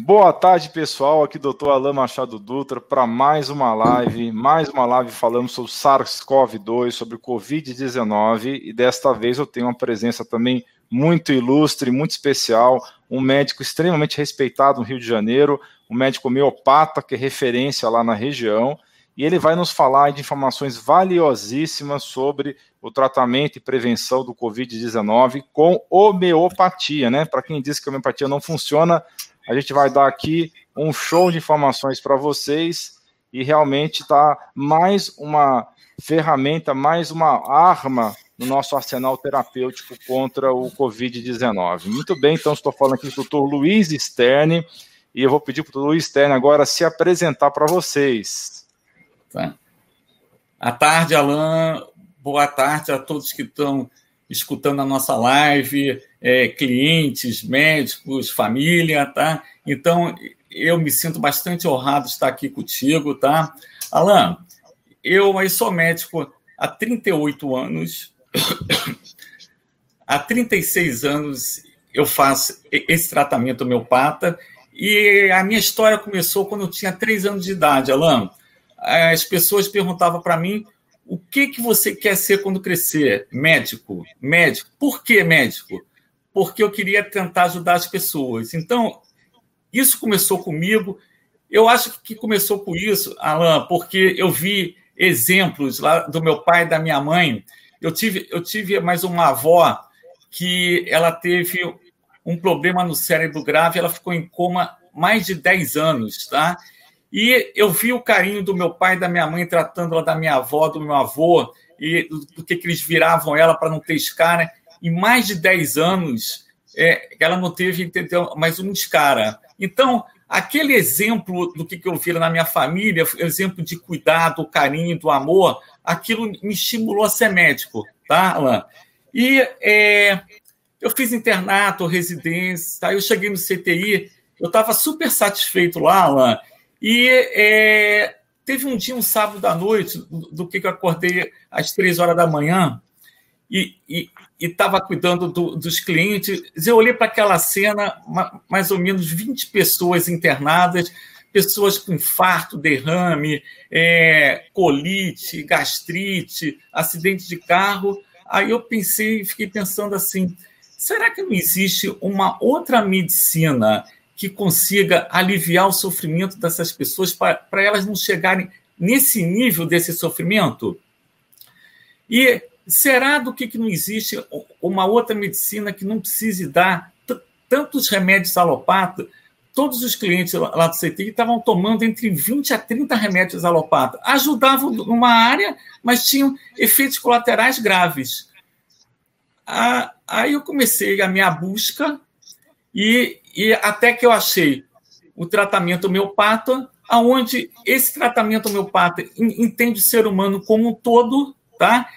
Boa tarde, pessoal. Aqui doutor Alain Machado Dutra para mais uma live, mais uma live falando sobre SARS-CoV-2, sobre Covid-19 e desta vez eu tenho uma presença também muito ilustre, muito especial, um médico extremamente respeitado no Rio de Janeiro, um médico homeopata que é referência lá na região, e ele vai nos falar de informações valiosíssimas sobre o tratamento e prevenção do Covid-19 com homeopatia, né? Para quem diz que a homeopatia não funciona, a gente vai dar aqui um show de informações para vocês e realmente está mais uma ferramenta, mais uma arma no nosso arsenal terapêutico contra o Covid-19. Muito bem, então estou falando aqui com o doutor Luiz Sterne e eu vou pedir para o Luiz Sterne agora se apresentar para vocês. Tá. À tarde, Alain. Boa tarde a todos que estão escutando a nossa live, é, clientes, médicos, família, tá? Então, eu me sinto bastante honrado de estar aqui contigo, tá? Alan, eu, eu sou médico há 38 anos, há 36 anos eu faço esse tratamento homeopata e a minha história começou quando eu tinha 3 anos de idade, Alan. As pessoas perguntavam para mim o que, que você quer ser quando crescer? Médico. Médico. Por que médico? Porque eu queria tentar ajudar as pessoas. Então, isso começou comigo. Eu acho que começou com isso, Alain, porque eu vi exemplos lá do meu pai e da minha mãe. Eu tive, eu tive mais uma avó que ela teve um problema no cérebro grave, ela ficou em coma mais de 10 anos, tá? E eu vi o carinho do meu pai da minha mãe tratando ela da minha avó, do meu avô, e do que, que eles viravam ela para não ter escara. Em mais de 10 anos, é, ela não teve entendeu, mais um escara. Então, aquele exemplo do que, que eu vi na minha família, exemplo de cuidado, carinho, do amor, aquilo me estimulou a ser médico, tá, Alan? E é, eu fiz internato, residência, tá? eu cheguei no CTI, eu estava super satisfeito lá, Alan, e é, teve um dia, um sábado à noite, do, do que eu acordei às três horas da manhã e estava cuidando do, dos clientes. Eu olhei para aquela cena, mais ou menos 20 pessoas internadas, pessoas com infarto, derrame, é, colite, gastrite, acidente de carro. Aí eu pensei, fiquei pensando assim: será que não existe uma outra medicina que consiga aliviar o sofrimento dessas pessoas para elas não chegarem nesse nível desse sofrimento? E será do que, que não existe uma outra medicina que não precise dar tantos remédios alopatas? Todos os clientes lá do CTI estavam tomando entre 20 a 30 remédios alopatas. Ajudavam numa área, mas tinham efeitos colaterais graves. Aí eu comecei a minha busca e, e até que eu achei o tratamento homeopata, aonde esse tratamento homeopata entende o ser humano como um todo, tá?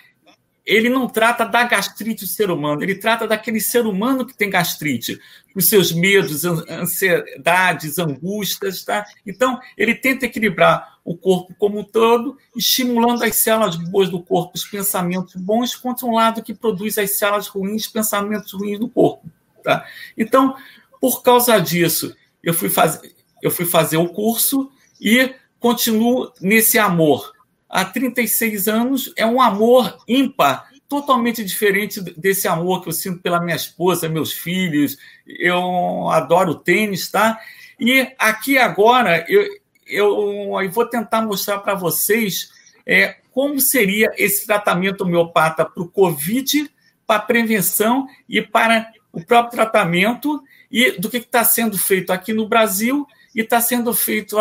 Ele não trata da gastrite do ser humano, ele trata daquele ser humano que tem gastrite, os seus medos, ansiedades, angústias, tá? Então, ele tenta equilibrar o corpo como um todo, estimulando as células boas do corpo, os pensamentos bons, contra um lado que produz as células ruins, pensamentos ruins do corpo. Tá? Então, por causa disso, eu fui, faz... eu fui fazer o curso e continuo nesse amor. Há 36 anos é um amor ímpar, totalmente diferente desse amor que eu sinto pela minha esposa, meus filhos. Eu adoro tênis, tá? E aqui agora eu, eu, eu vou tentar mostrar para vocês é, como seria esse tratamento homeopata para o Covid, para a prevenção e para o próprio tratamento e do que está sendo feito aqui no Brasil e está sendo feito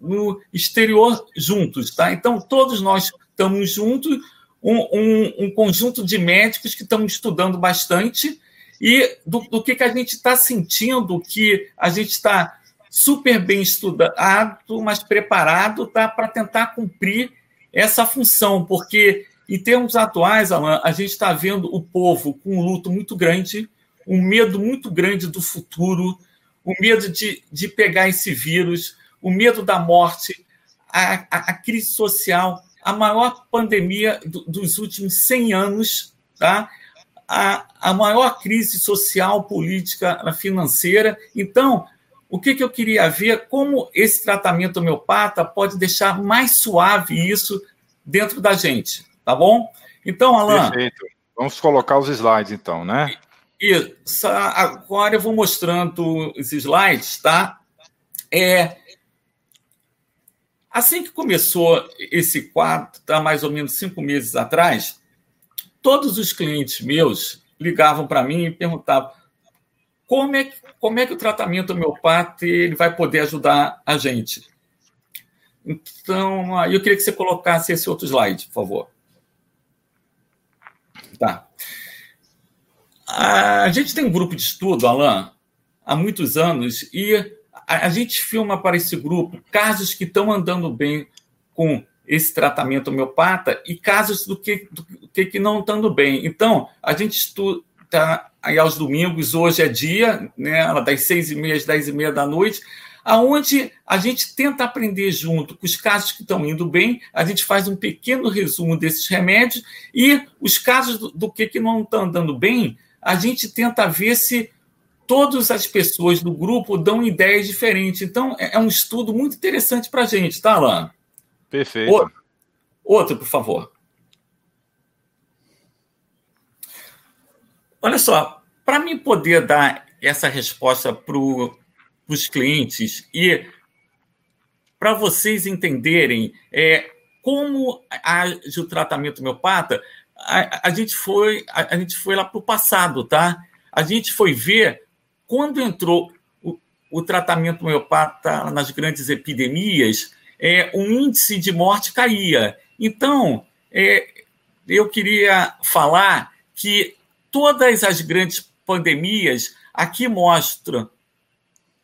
no exterior juntos. Tá? Então, todos nós estamos juntos, um, um, um conjunto de médicos que estamos estudando bastante e do, do que, que a gente está sentindo que a gente está super bem estudado, mas preparado tá, para tentar cumprir essa função, porque em termos atuais, Alan, a gente está vendo o povo com um luto muito grande, um medo muito grande do futuro, o medo de, de pegar esse vírus, o medo da morte, a, a, a crise social, a maior pandemia do, dos últimos 100 anos, tá? a, a maior crise social, política, financeira. Então, o que, que eu queria ver, como esse tratamento homeopata pode deixar mais suave isso dentro da gente, tá bom? Então, Alan. Perfeito. Vamos colocar os slides, então, né? Isso. Agora eu vou mostrando os slides, tá? É, assim que começou esse quadro, tá mais ou menos cinco meses atrás, todos os clientes meus ligavam para mim e perguntavam como é, que, como é que o tratamento homeopata ele vai poder ajudar a gente. Então, eu queria que você colocasse esse outro slide, por favor. Tá. A gente tem um grupo de estudo, Alain, há muitos anos, e a, gente filma para esse grupo casos que estão andando bem com esse tratamento homeopata e casos do que, do que, que não estão andando bem. Então, a gente estuda aí aos domingos, hoje é dia, né, das seis e meia às dez e meia da noite, aonde a gente tenta aprender junto com os casos que estão indo bem, a gente faz um pequeno resumo desses remédios e os casos do, do que, que não estão andando bem, a gente tenta ver se todas as pessoas do grupo dão ideias diferentes. Então, é, é um estudo muito interessante para a gente, tá, Alain? Perfeito. Outro, outro, por favor. Olha só, para mim poder dar essa resposta para os clientes e para vocês entenderem é, como age o tratamento homeopata, a, a, gente foi a, a gente foi lá para o passado, tá? A gente foi ver quando entrou o, o tratamento homeopata nas grandes epidemias, é, o índice de morte caía. Então, é, eu queria falar que todas as grandes pandemias aqui mostram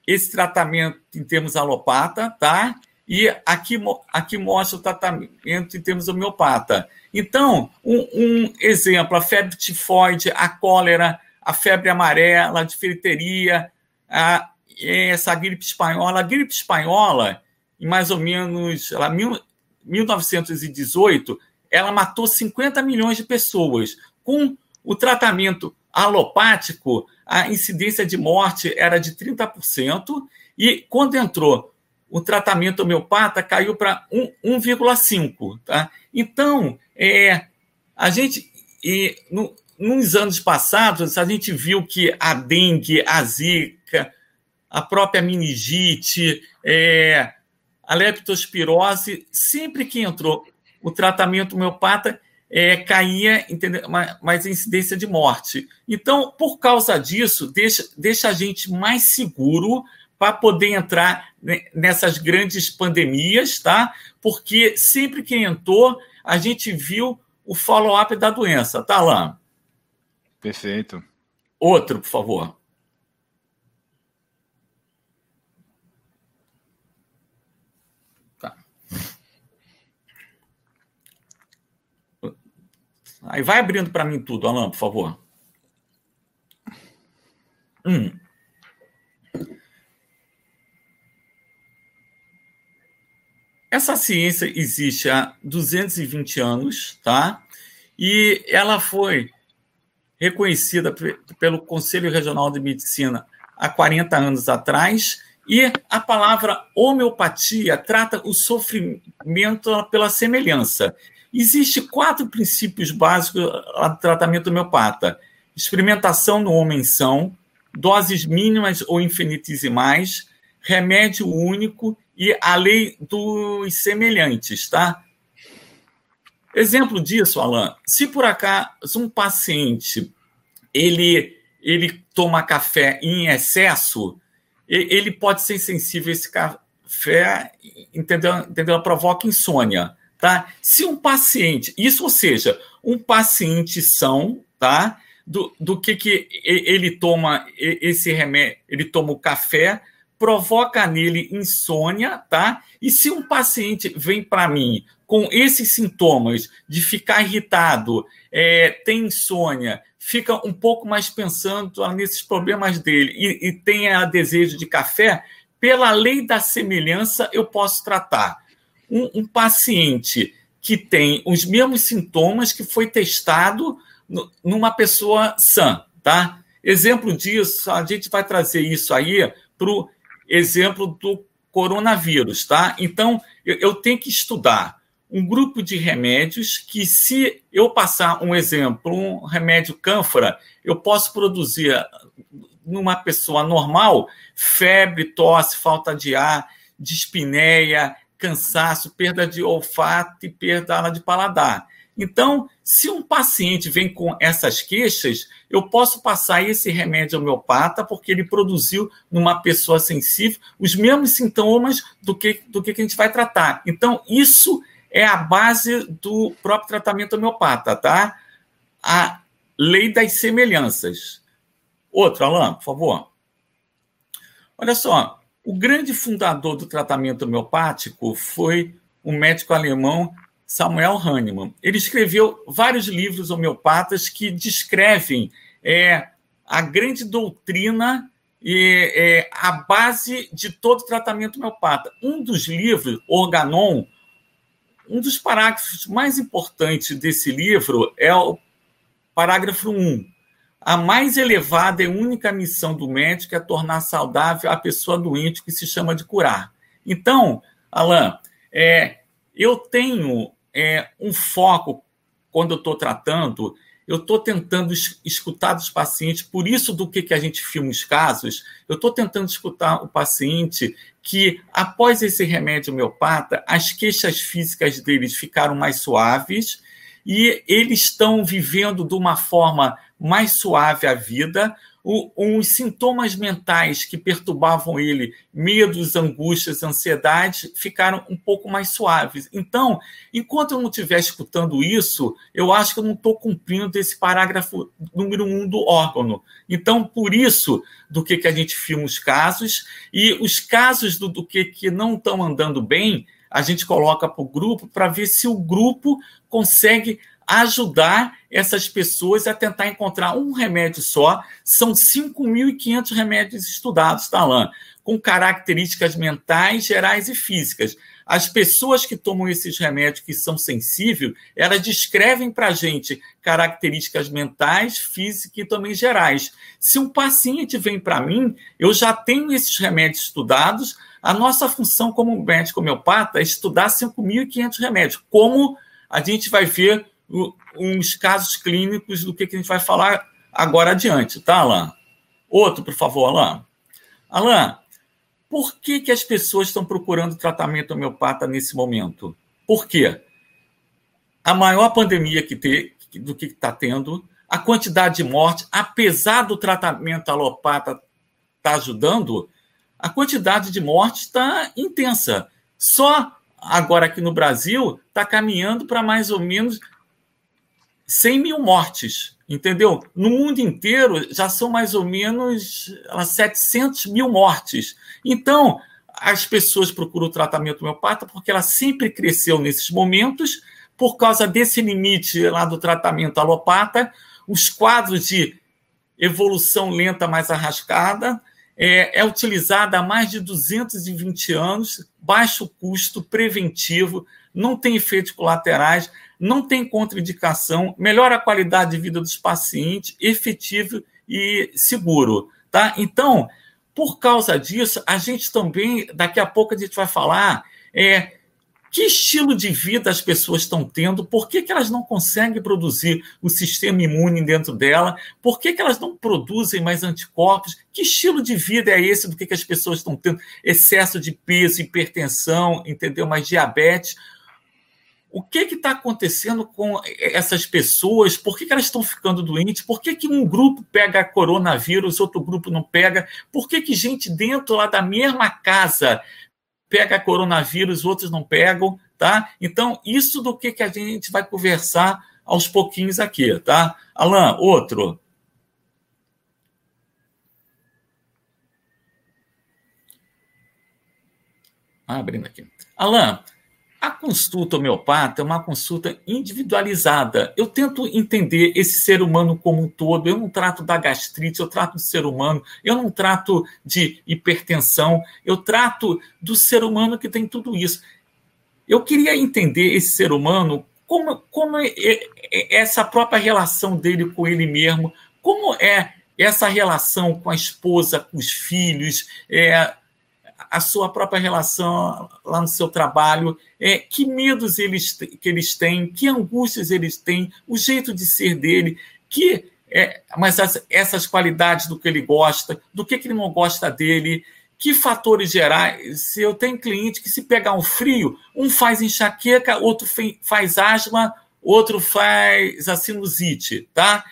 esse tratamento em termos alopata, tá? E aqui, aqui mostra o tratamento em termos homeopata. Então, um, um exemplo, a febre tifoide, a cólera, a febre amarela, a difteria, a, essa gripe espanhola. A gripe espanhola, em mais ou menos ela, mil, 1918, ela matou 50 milhões de pessoas. Com o tratamento alopático, a incidência de morte era de 30%, e quando entrou o tratamento homeopata, caiu para 1,5%. Tá? Então, é, a gente, no, nos anos passados, a gente viu que a dengue, a zika, a própria meningite, é, a leptospirose, sempre que entrou o tratamento homeopata, é, caía entendeu? mais incidência de morte. Então, por causa disso, deixa, deixa a gente mais seguro para poder entrar nessas grandes pandemias, tá? Porque sempre que entrou, a gente viu o follow-up da doença, tá, Alain? Perfeito. Outro, por favor. Aí vai abrindo para mim tudo, Alan, por favor. Hum. Essa ciência existe há 220 anos, tá? E ela foi reconhecida pelo Conselho Regional de Medicina há 40 anos atrás. E a palavra homeopatia trata o sofrimento pela semelhança. Existem quatro princípios básicos do tratamento homeopata: experimentação no homem são, doses mínimas ou infinitesimais, remédio único e a lei dos semelhantes, tá? Exemplo disso, Alan, se por acaso um paciente ele, ele toma café em excesso, ele pode ser sensível a esse café, entendeu? entendeu? Provoca insônia. Tá? Se um paciente, isso ou seja, um paciente são, tá? Do, do que, que ele toma esse remédio, ele toma o café, provoca nele insônia, tá? E se um paciente vem para mim com esses sintomas de ficar irritado, é, tem insônia, fica um pouco mais pensando nesses problemas dele e, e tem a desejo de café, pela lei da semelhança eu posso tratar um, um paciente que tem os mesmos sintomas que foi testado no, numa pessoa sã, tá? Exemplo disso, a gente vai trazer isso aí para o exemplo do coronavírus, tá? Então, eu, tenho que estudar um grupo de remédios que, se eu passar um exemplo, um remédio cânfora, eu posso produzir numa pessoa normal febre, tosse, falta de ar, dispneia, cansaço, perda de olfato e perda de paladar. Então, se um paciente vem com essas queixas, eu posso passar esse remédio homeopata, porque ele produziu numa pessoa sensível os mesmos sintomas do que, do que a gente vai tratar. Então, isso é a base do próprio tratamento homeopata, tá? A lei das semelhanças. Outro, Alain, por favor. Olha só, o grande fundador do tratamento homeopático foi o médico alemão Samuel Hahnemann. Ele escreveu vários livros homeopatas que descrevem é, a grande doutrina e é, a base de todo tratamento homeopata. Um dos livros, Organon, um dos parágrafos mais importantes desse livro é o parágrafo 1. A mais elevada e única missão do médico é tornar saudável a pessoa doente que se chama de curar. Então, Alain, é, eu tenho é, um foco quando eu estou tratando, eu estou tentando escutar dos pacientes, por isso do que, que a gente filma os casos, eu estou tentando escutar o paciente que, após esse remédio homeopata, as queixas físicas deles ficaram mais suaves e eles estão vivendo de uma forma mais suave a vida, os sintomas mentais que perturbavam ele, medos, angústias, ansiedade, ficaram um pouco mais suaves. Então, enquanto eu não estiver escutando isso, eu acho que eu não estou cumprindo esse parágrafo número um do órgão. Então, por isso, do que, que a gente filma os casos, e os casos do, do que, que não estão andando bem, a gente coloca para o grupo para ver se o grupo consegue ajudar essas pessoas a tentar encontrar um remédio só. São 5.500 remédios estudados, tá, Alain? Com características mentais, gerais e físicas. As pessoas que tomam esses remédios que são sensíveis, elas descrevem para a gente características mentais, físicas e também gerais. Se um paciente vem para mim, eu já tenho esses remédios estudados. A nossa função como médico homeopata é estudar 5.500 remédios. Como a gente vai ver uns casos clínicos do que, que a gente vai falar agora adiante, tá, Alain? Outro, por favor, Alain. Alain, por que, que as pessoas estão procurando tratamento homeopata nesse momento? Por quê? A maior pandemia que te, do que está tendo, a quantidade de mortes, apesar do tratamento alopata estar tá ajudando, a quantidade de mortes está intensa. Só agora aqui no Brasil está caminhando para mais ou menos 100 mil mortes, entendeu? No mundo inteiro já são mais ou menos 700 mil mortes. Então, as pessoas procuram tratamento homeopata porque ela sempre cresceu nesses momentos, por causa desse limite lá do tratamento alopata, os quadros de evolução lenta mais arrascada, é, é utilizada há mais de 220 anos, baixo custo, preventivo, não tem efeitos colaterais, não tem contraindicação, melhora a qualidade de vida dos pacientes, efetivo e seguro. Tá? Então, por causa disso, a gente também, daqui a pouco a gente vai falar é, que estilo de vida as pessoas estão tendo, por que, que elas não conseguem produzir o sistema imune dentro dela, por que, que elas não produzem mais anticorpos, que estilo de vida é esse do que, que as pessoas estão tendo? Excesso de peso, hipertensão, entendeu? Mais diabetes o que está acontecendo com essas pessoas? Por que, que elas estão ficando doentes? Por que, que um grupo pega coronavírus, outro grupo não pega? Por que, que gente dentro lá da mesma casa pega coronavírus, outros não pegam? Tá? Então, isso do que, que a gente vai conversar aos pouquinhos aqui, tá? Alain, outro. Ah, abrindo aqui. Alain, a consulta homeopata é uma consulta individualizada. Eu tento entender esse ser humano como um todo. Eu não trato da gastrite, eu trato do ser humano. Eu não trato de hipertensão. Eu trato do ser humano que tem tudo isso. Eu queria entender esse ser humano, como, como é, é essa própria relação dele com ele mesmo, como é essa relação com a esposa, com os filhos, é, a sua própria relação lá no seu trabalho, é, que medos eles, que eles têm, que angústias eles têm, o jeito de ser dele, que é, mas as, essas qualidades do que ele gosta, do que, que ele não gosta dele, que fatores gerais. Se eu tenho cliente que se pegar um frio, um faz enxaqueca, outro faz asma, outro faz a sinusite, tá?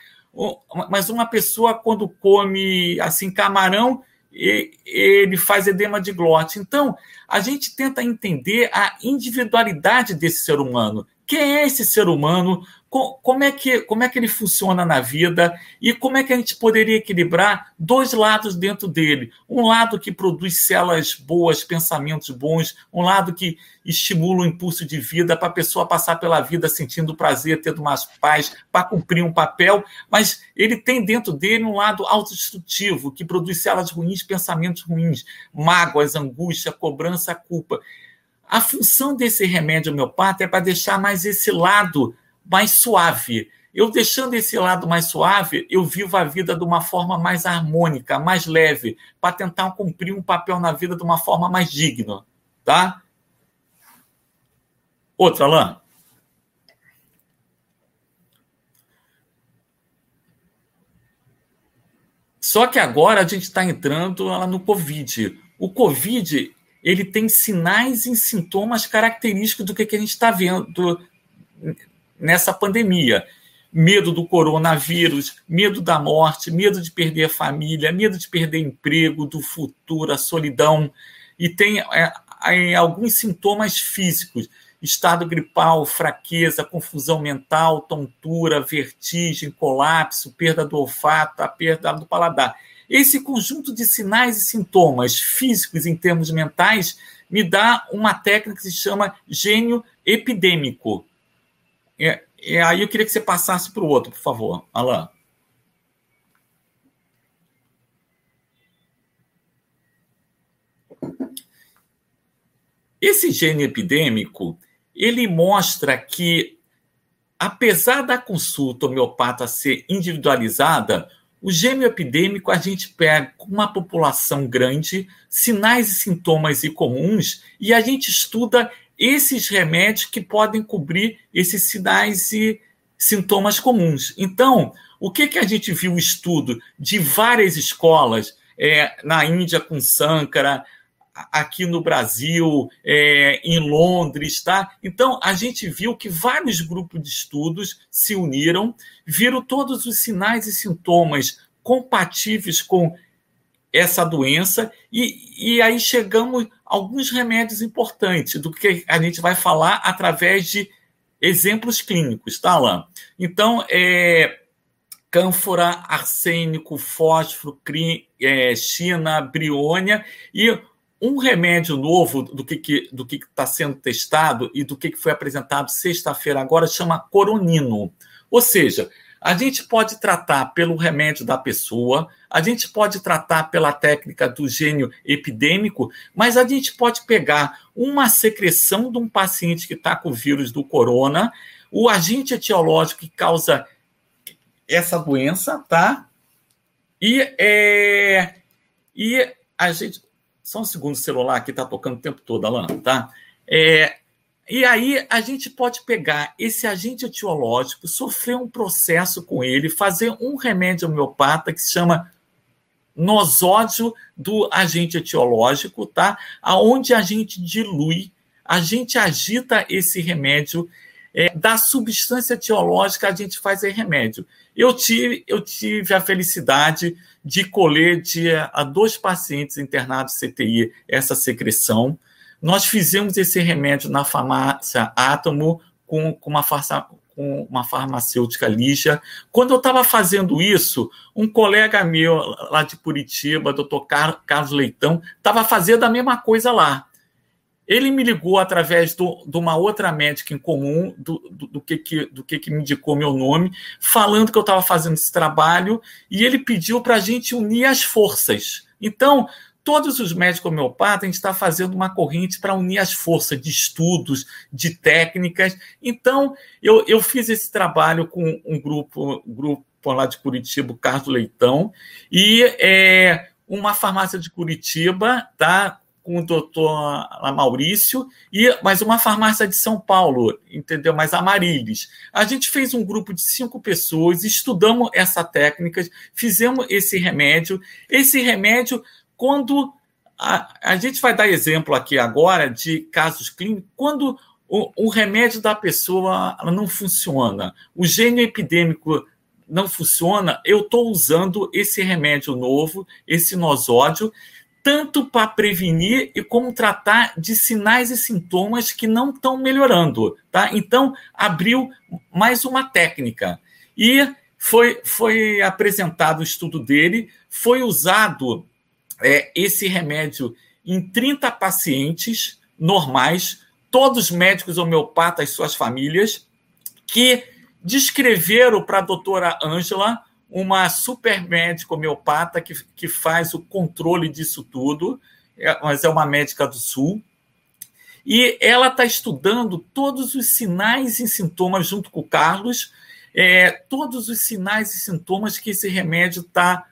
Mas uma pessoa quando come assim camarão, ele faz edema de glote. Então, a gente tenta entender a individualidade desse ser humano. Quem é esse ser humano? como é, que, como é que ele funciona na vida e como é que a gente poderia equilibrar dois lados dentro dele. Um lado que produz células boas, pensamentos bons, um lado que estimula o impulso de vida para a pessoa passar pela vida sentindo prazer, tendo mais paz, para cumprir um papel, mas ele tem dentro dele um lado autodestrutivo, que produz células ruins, pensamentos ruins, mágoas, angústia, cobrança, culpa. A função desse remédio homeopata é para deixar mais esse lado mais suave. Eu deixando esse lado mais suave, eu vivo a vida de uma forma mais harmônica, mais leve, para tentar cumprir um papel na vida de uma forma mais digna, tá? Outra, Alain. Só que agora a gente está entrando no Covid. O Covid ele tem sinais e sintomas característicos do que, que a gente está vendo nessa pandemia. Medo do coronavírus, medo da morte, medo de perder a família, medo de perder emprego, do futuro, a solidão. E tem é, alguns sintomas físicos: estado gripal, fraqueza, confusão mental, tontura, vertigem, colapso, perda do olfato, a perda do paladar. Esse conjunto de sinais e sintomas físicos em termos mentais me dá uma técnica que se chama gênio epidêmico. É, é, aí eu queria que você passasse para o outro, por favor, Alain. Esse gene epidêmico, ele mostra que, apesar da consulta homeopata ser individualizada, o gênio epidêmico a gente pega uma população grande, sinais e sintomas comuns, e a gente estuda esses remédios que podem cobrir esses sinais e sintomas comuns. Então, o que, que a gente viu estudo de várias escolas, é, na Índia com Sankara, aqui no Brasil, é, em Londres, tá? Então, a gente viu que vários grupos de estudos se uniram, viram todos os sinais e sintomas compatíveis com essa doença, e, e aí chegamos a alguns remédios importantes, do que a gente vai falar através de exemplos clínicos, tá, Alain? Então, é, cânfora, arsênico, fósforo, é, china, briônia, e um remédio novo do que está do que está sendo testado e do que foi apresentado sexta-feira agora chama coronino. Ou seja, a gente pode tratar pelo remédio da pessoa, a gente pode tratar pela técnica do gênio epidêmico, mas a gente pode pegar uma secreção de um paciente que está com o vírus do corona, o agente etiológico que causa essa doença, tá? E, é, e a gente. Só um segundo, celular aqui está tocando o tempo todo, Alan, tá? É, e aí a gente pode pegar esse agente etiológico, sofrer um processo com ele, fazer um remédio homeopata que se chama nosódio do agente etiológico, tá? Aonde a gente dilui, a gente agita esse remédio é, da substância etiológica, a gente faz remédio. Eu tive, eu tive a felicidade de colher a dois pacientes internados CTI essa secreção. Nós fizemos esse remédio na farmácia Átomo com, com uma, farsa, com uma farmacêutica Lígia. Quando eu estava fazendo isso, um colega meu lá de Curitiba, doutor Carlos Leitão, estava fazendo a mesma coisa lá. Ele me ligou através do, de uma outra médica em comum, do, do, do, que, que, do que, que me indicou meu nome, falando que eu estava fazendo esse trabalho, e ele pediu para a gente unir as forças. Então, todos os médicos homeopatas, a gente está fazendo uma corrente para unir as forças de estudos, de técnicas. Então, eu, eu fiz esse trabalho com um grupo, um grupo lá de Curitiba, Carlos Leitão, e é, uma farmácia de Curitiba, tá? Com o doutor Maurício, e mais uma farmácia de São Paulo, entendeu? Mais Amarilis. A gente fez um grupo de cinco pessoas, estudamos essa técnica, fizemos esse remédio. Esse remédio, quando a, a gente vai dar exemplo aqui agora de casos clínicos, quando o, o remédio da pessoa não funciona, o gênio epidêmico não funciona, eu estou usando esse remédio novo, esse nosódio, tanto para prevenir e como tratar de sinais e sintomas que não estão melhorando, tá? Então, abriu mais uma técnica. E foi, foi apresentado o estudo dele, foi usado é, esse remédio em 30 pacientes normais, todos médicos homeopatas suas famílias, que descreveram para a doutora Ângela uma super médica homeopata que, que faz o controle disso tudo, é, mas é uma médica do Sul. E ela está estudando todos os sinais e sintomas, junto com o Carlos, é, todos os sinais e sintomas que esse remédio está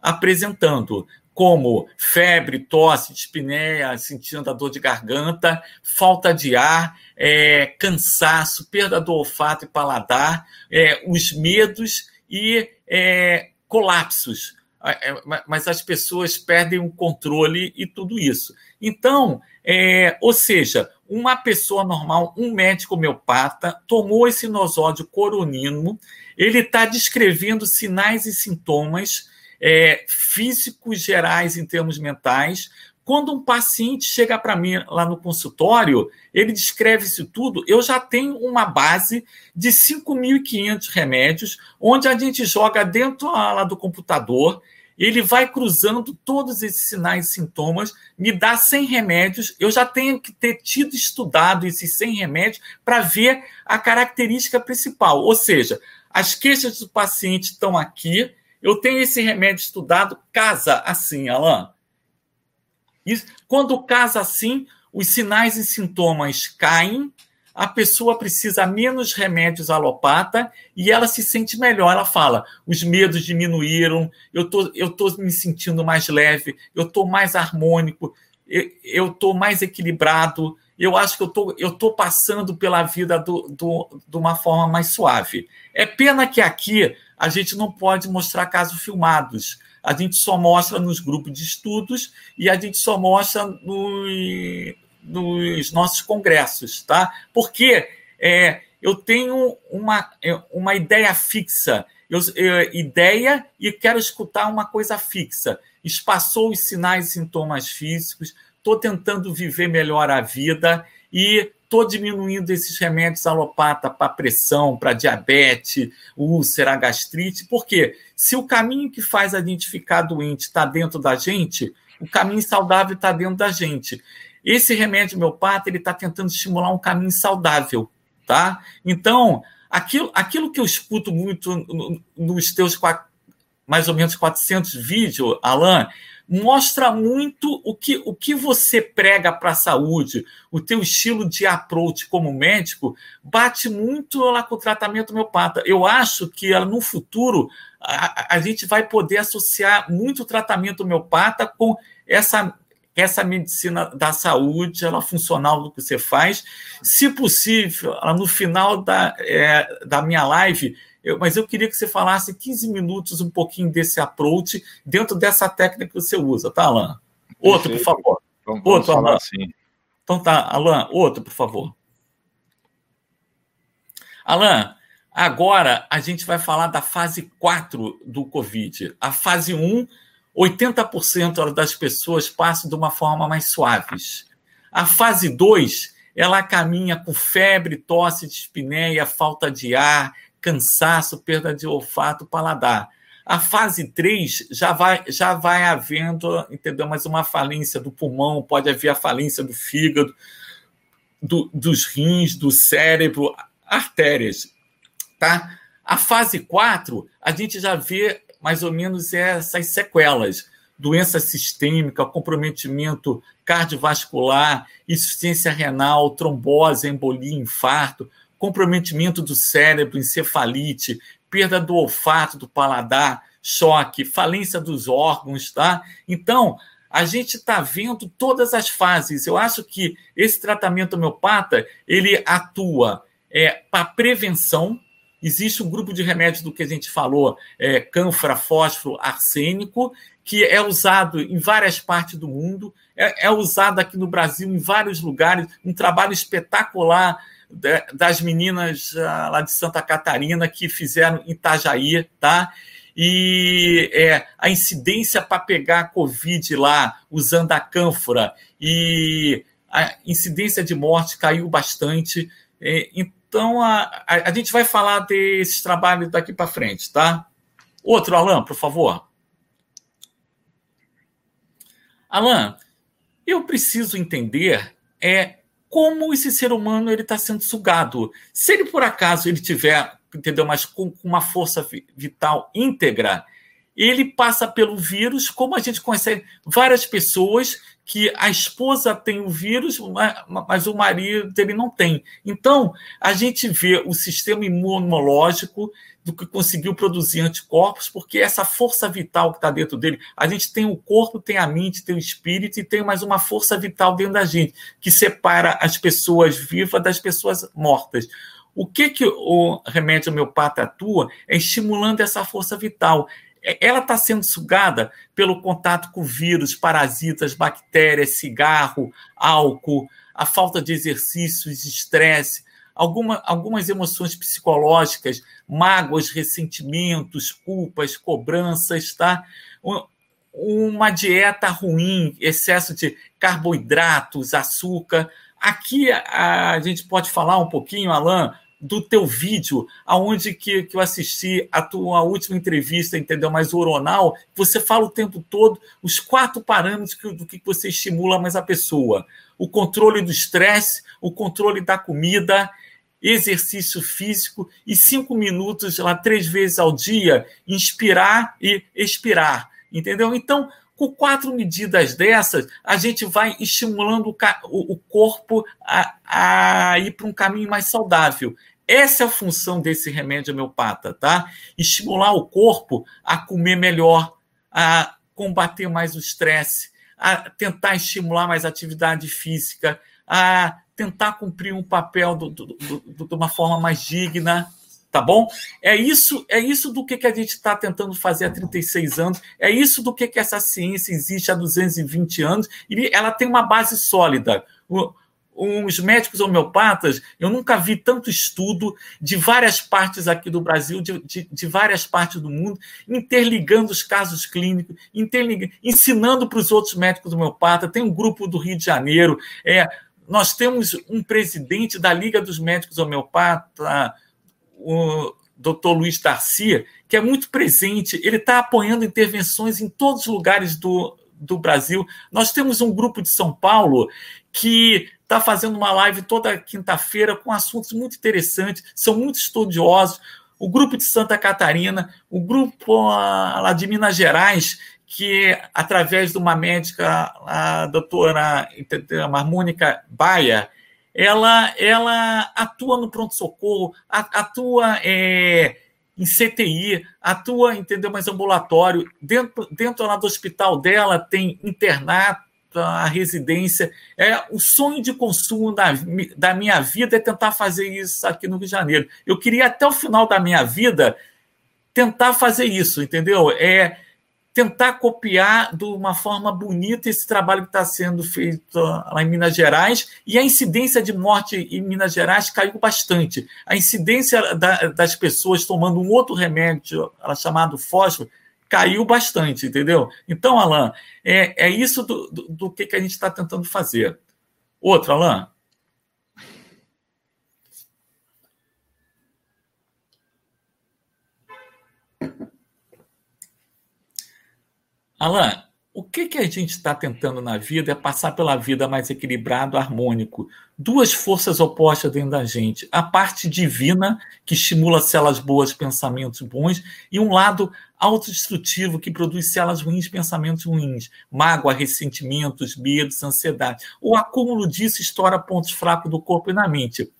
apresentando, como febre, tosse, dispneia, sentindo a dor de garganta, falta de ar, é, cansaço, perda do olfato e paladar, é, os medos e é, colapsos, é, mas as pessoas perdem o controle e tudo isso. Então, é, ou seja, uma pessoa normal, um médico homeopata, tomou esse nosódio coronino, ele está descrevendo sinais e sintomas é, físicos gerais em termos mentais, quando um paciente chega para mim lá no consultório, ele descreve isso tudo, eu já tenho uma base de 5.500 remédios, onde a gente joga dentro lá do computador, ele vai cruzando todos esses sinais e sintomas, me dá 100 remédios, eu já tenho que ter tido estudado esses 100 remédios para ver a característica principal, ou seja, as queixas do paciente estão aqui, eu tenho esse remédio estudado, casa assim, Alain, isso, quando casa assim, os sinais e sintomas caem, a pessoa precisa menos remédios alopata e ela se sente melhor. Ela fala: os medos diminuíram, eu tô, eu tô me sentindo mais leve, eu tô mais harmônico, eu, eu tô mais equilibrado. Eu acho que eu tô, eu tô passando pela vida do, do, de uma forma mais suave. É pena que aqui a gente não pode mostrar casos filmados a gente só mostra nos grupos de estudos e a gente só mostra no, nos nossos congressos, tá? Porque é, eu tenho uma, é, uma ideia fixa, eu, eu, ideia e quero escutar uma coisa fixa. Espaçou os sinais e sintomas físicos, estou tentando viver melhor a vida e estou diminuindo esses remédios alopata para pressão, para diabetes, úlcera, gastrite. Por quê? Se o caminho que faz a gente ficar doente está dentro da gente, o caminho saudável está dentro da gente. Esse remédio homeopata ele está tentando estimular um caminho saudável, tá? Então, aquilo, aquilo que eu escuto muito nos teus mais ou menos 400 vídeos, Alan, mostra muito o que, o que você prega para a saúde, o teu estilo de approach como médico, bate muito lá com o tratamento homeopata. Eu acho que no futuro a, a gente vai poder associar muito o tratamento homeopata com essa essa medicina da saúde, ela funcional do que você faz. Se possível, no final da, é, da minha live, eu, mas eu queria que você falasse 15 minutos um pouquinho desse approach dentro dessa técnica que você usa, tá, Alain? Outro, por favor. Vamos, vamos outro, falar assim. Então tá, Alain, outro, por favor. Alain, agora a gente vai falar da fase 4 do Covid. A fase 1, 80% das pessoas passam de uma forma mais suaves. A fase 2, ela caminha com febre, tosse, dispneia, falta de ar, cansaço, perda de olfato, paladar. A fase 3 já vai, já vai havendo, entendeu? Mas uma falência do pulmão, pode haver a falência do fígado, do, dos rins, do cérebro, artérias, tá? A fase 4, a gente já vê mais ou menos essas sequelas, doença sistêmica, comprometimento cardiovascular, insuficiência renal, trombose, embolia, infarto, comprometimento do cérebro, encefalite, perda do olfato, do paladar, choque, falência dos órgãos, tá? Então, a gente está vendo todas as fases. Eu acho que esse tratamento homeopata ele atua é, para prevenção. Existe um grupo de remédios do que a gente falou, é, cânfora, fósforo, arsênico, que é usado em várias partes do mundo, é, é usado aqui no Brasil em vários lugares, um trabalho espetacular das meninas ah, lá de Santa Catarina que fizeram Itajaí, tá? E é, a incidência para pegar a Covid lá usando a cânfora e a incidência de morte caiu bastante. É, então a, a, a, gente vai falar desses trabalhos daqui para frente, tá? Outro, Alan, por favor. Alan, eu preciso entender é como esse ser humano ele está sendo sugado. Se ele por acaso ele tiver, entendeu, mas com uma força vital íntegra, ele passa pelo vírus, como a gente conhece várias pessoas que a esposa tem o vírus, mas o marido dele não tem. Então, a gente vê o sistema imunológico do que conseguiu produzir anticorpos, porque essa força vital que está dentro dele, a gente tem o corpo, tem a mente, tem o espírito e tem mais uma força vital dentro da gente, que separa as pessoas vivas das pessoas mortas. O que, que o remédio homeopata atua é estimulando essa força vital. É, ela está sendo sugada pelo contato com vírus, parasitas, bactérias, cigarro, álcool, a falta de exercícios, estresse, alguma, algumas emoções psicológicas, mágoas, ressentimentos, culpas, cobranças, tá? Uma dieta ruim, excesso de carboidratos, açúcar. Aqui a gente pode falar um pouquinho, Alain, do teu vídeo, aonde que, que eu assisti a tua última entrevista, entendeu? Mais oronal, você fala o tempo todo os quatro parâmetros que, do que você estimula mais a pessoa. O controle do estresse, o controle da comida exercício físico e cinco minutos lá três vezes ao dia, inspirar e expirar, entendeu? Então, com quatro medidas dessas, a gente vai estimulando o, corpo a, a ir para um caminho mais saudável. Essa é a função desse remédio homeopata, tá? Estimular o corpo a comer melhor, a combater mais o estresse, a tentar estimular mais atividade física, a tentar cumprir um papel do, do, do, de uma forma mais digna, tá bom? É isso, é isso do que, que a gente está tentando fazer há 36 anos, é isso do que, que essa ciência existe há 220 anos, e ela tem uma base sólida. os médicos homeopatas, eu nunca vi tanto estudo de várias partes aqui do Brasil, de, de, de várias partes do mundo, interligando os casos clínicos, interligando, ensinando para os outros médicos homeopatas. Tem um grupo do Rio de Janeiro, é, nós temos um presidente da Liga dos Médicos Homeopatas, o Dr. Luiz Darcia, que é muito presente, ele está apoiando intervenções em todos os lugares do, do Brasil. Nós temos um grupo de São Paulo que está fazendo uma live toda quinta-feira com assuntos muito interessantes, são muito estudiosos. O grupo de Santa Catarina, o grupo lá de Minas Gerais, que, através de uma médica, a doutora Marmônica Baia, ela, ela atua no pronto-socorro, atua é, em CTI, atua, entendeu, mais ambulatório. Dentro, dentro lá do hospital dela tem internato, a residência. É o sonho de consumo da, da minha vida é tentar fazer isso aqui no Rio de Janeiro. Eu queria até o final da minha vida tentar fazer isso, entendeu? É tentar copiar de uma forma bonita esse trabalho que está sendo feito lá em Minas Gerais, e a incidência de morte em Minas Gerais caiu bastante. A incidência da, das pessoas tomando um outro remédio, chamado fósforo, caiu bastante, entendeu? Então, Alain, é, é isso do, do, do que, que a gente está tentando fazer. Outro, Alain? Alain, o que, que a gente está tentando na vida é passar pela vida mais equilibrado, harmônico. Duas forças opostas dentro da gente. A parte divina, que estimula células boas, pensamentos bons, e um lado autodestrutivo, que produz células ruins, pensamentos ruins. Mágoa, ressentimentos, medos, ansiedade. O acúmulo disso estoura pontos fracos do corpo e na mente.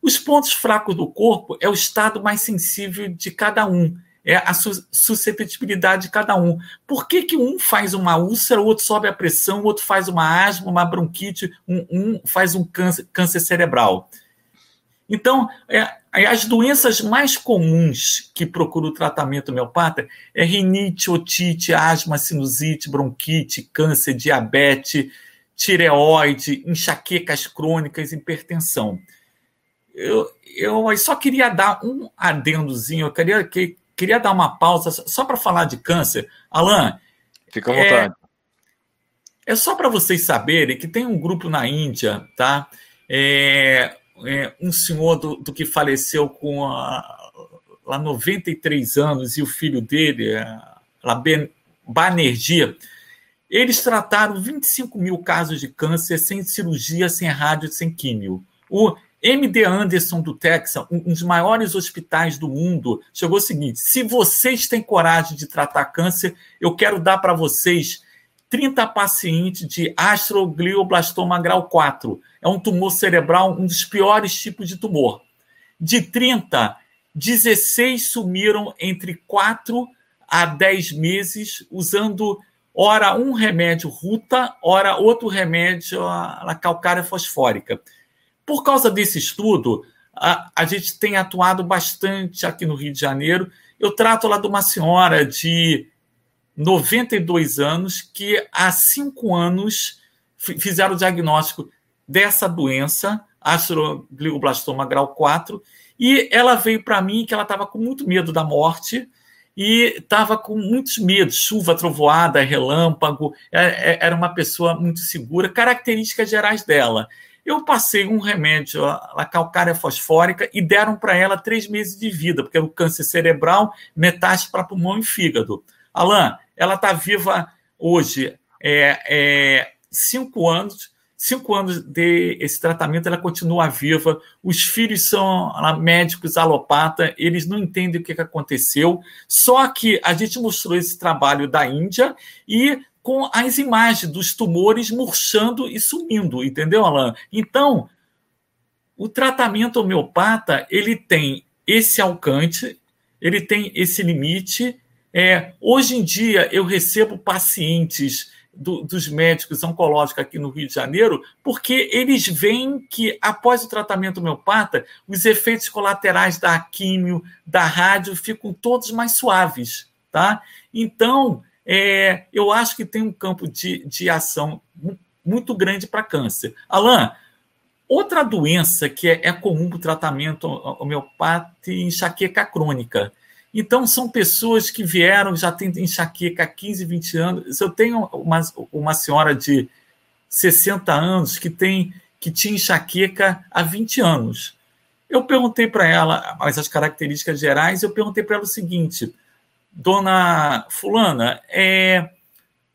Os pontos fracos do corpo é o estado mais sensível de cada um é a suscetibilidade de cada um. Por que, que um faz uma úlcera, o outro sobe a pressão, o outro faz uma asma, uma bronquite, um, um faz um câncer, câncer cerebral? Então, é, as doenças mais comuns que procura o tratamento homeopata é rinite, otite, asma, sinusite, bronquite, câncer, diabetes, tireoide, enxaquecas crônicas, hipertensão. Eu, eu só queria dar um adendozinho, eu queria, que, queria dar uma pausa só para falar de câncer. Alan. Fica à vontade. É, é só para vocês saberem que tem um grupo na Índia, tá? É, é, um senhor do, do, que faleceu com a, lá 93 anos e o filho dele, a ben, Banerjee, eles trataram 25 mil casos de câncer sem cirurgia, sem rádio, sem químio. O MD Anderson do Texas, um dos maiores hospitais do mundo, chegou o seguinte: se vocês têm coragem de tratar câncer, eu quero dar para vocês 30 pacientes de astroglioblastoma grau 4. É um tumor cerebral, um dos piores tipos de tumor. De 30, 16 sumiram entre 4 a 10 meses usando ora um remédio ruta, ora outro remédio a calcária fosfórica. Por causa desse estudo, a, a gente tem atuado bastante aqui no Rio de Janeiro. Eu trato lá de uma senhora de 92 anos que há cinco anos fizeram o diagnóstico dessa doença, astroglioblastoma grau 4, e ela veio para mim que ela estava com muito medo da morte e estava com muitos medos, chuva, trovoada, relâmpago, é, é, era uma pessoa muito segura, características gerais dela. Eu passei um remédio, a calcária fosfórica, e deram para ela três meses de vida, porque era o câncer cerebral, metástase para pulmão e fígado. Alain, ela está viva hoje, é, é, cinco anos, cinco anos de esse tratamento, ela continua viva. Os filhos são médicos alopata, eles não entendem o que aconteceu. Só que a gente mostrou esse trabalho da Índia e com as imagens dos tumores murchando e sumindo, entendeu, Alan? Então, o tratamento homeopata ele tem esse alcance, ele tem esse limite. É, hoje em dia eu recebo pacientes do, dos médicos oncológicos aqui no Rio de Janeiro, porque eles veem que após o tratamento homeopata, os efeitos colaterais da químio, da rádio ficam todos mais suaves, tá? Então, é, eu acho que tem um campo de, de ação muito grande para câncer. Alain, outra doença que é, é comum para o tratamento homeopata é enxaqueca crônica. Então, são pessoas que vieram, já têm enxaqueca há 15, 20 anos. Eu tenho uma, uma senhora de 60 anos que tem que tinha enxaqueca há 20 anos. Eu perguntei para ela as características gerais, eu perguntei para ela o seguinte: Dona Fulana, é,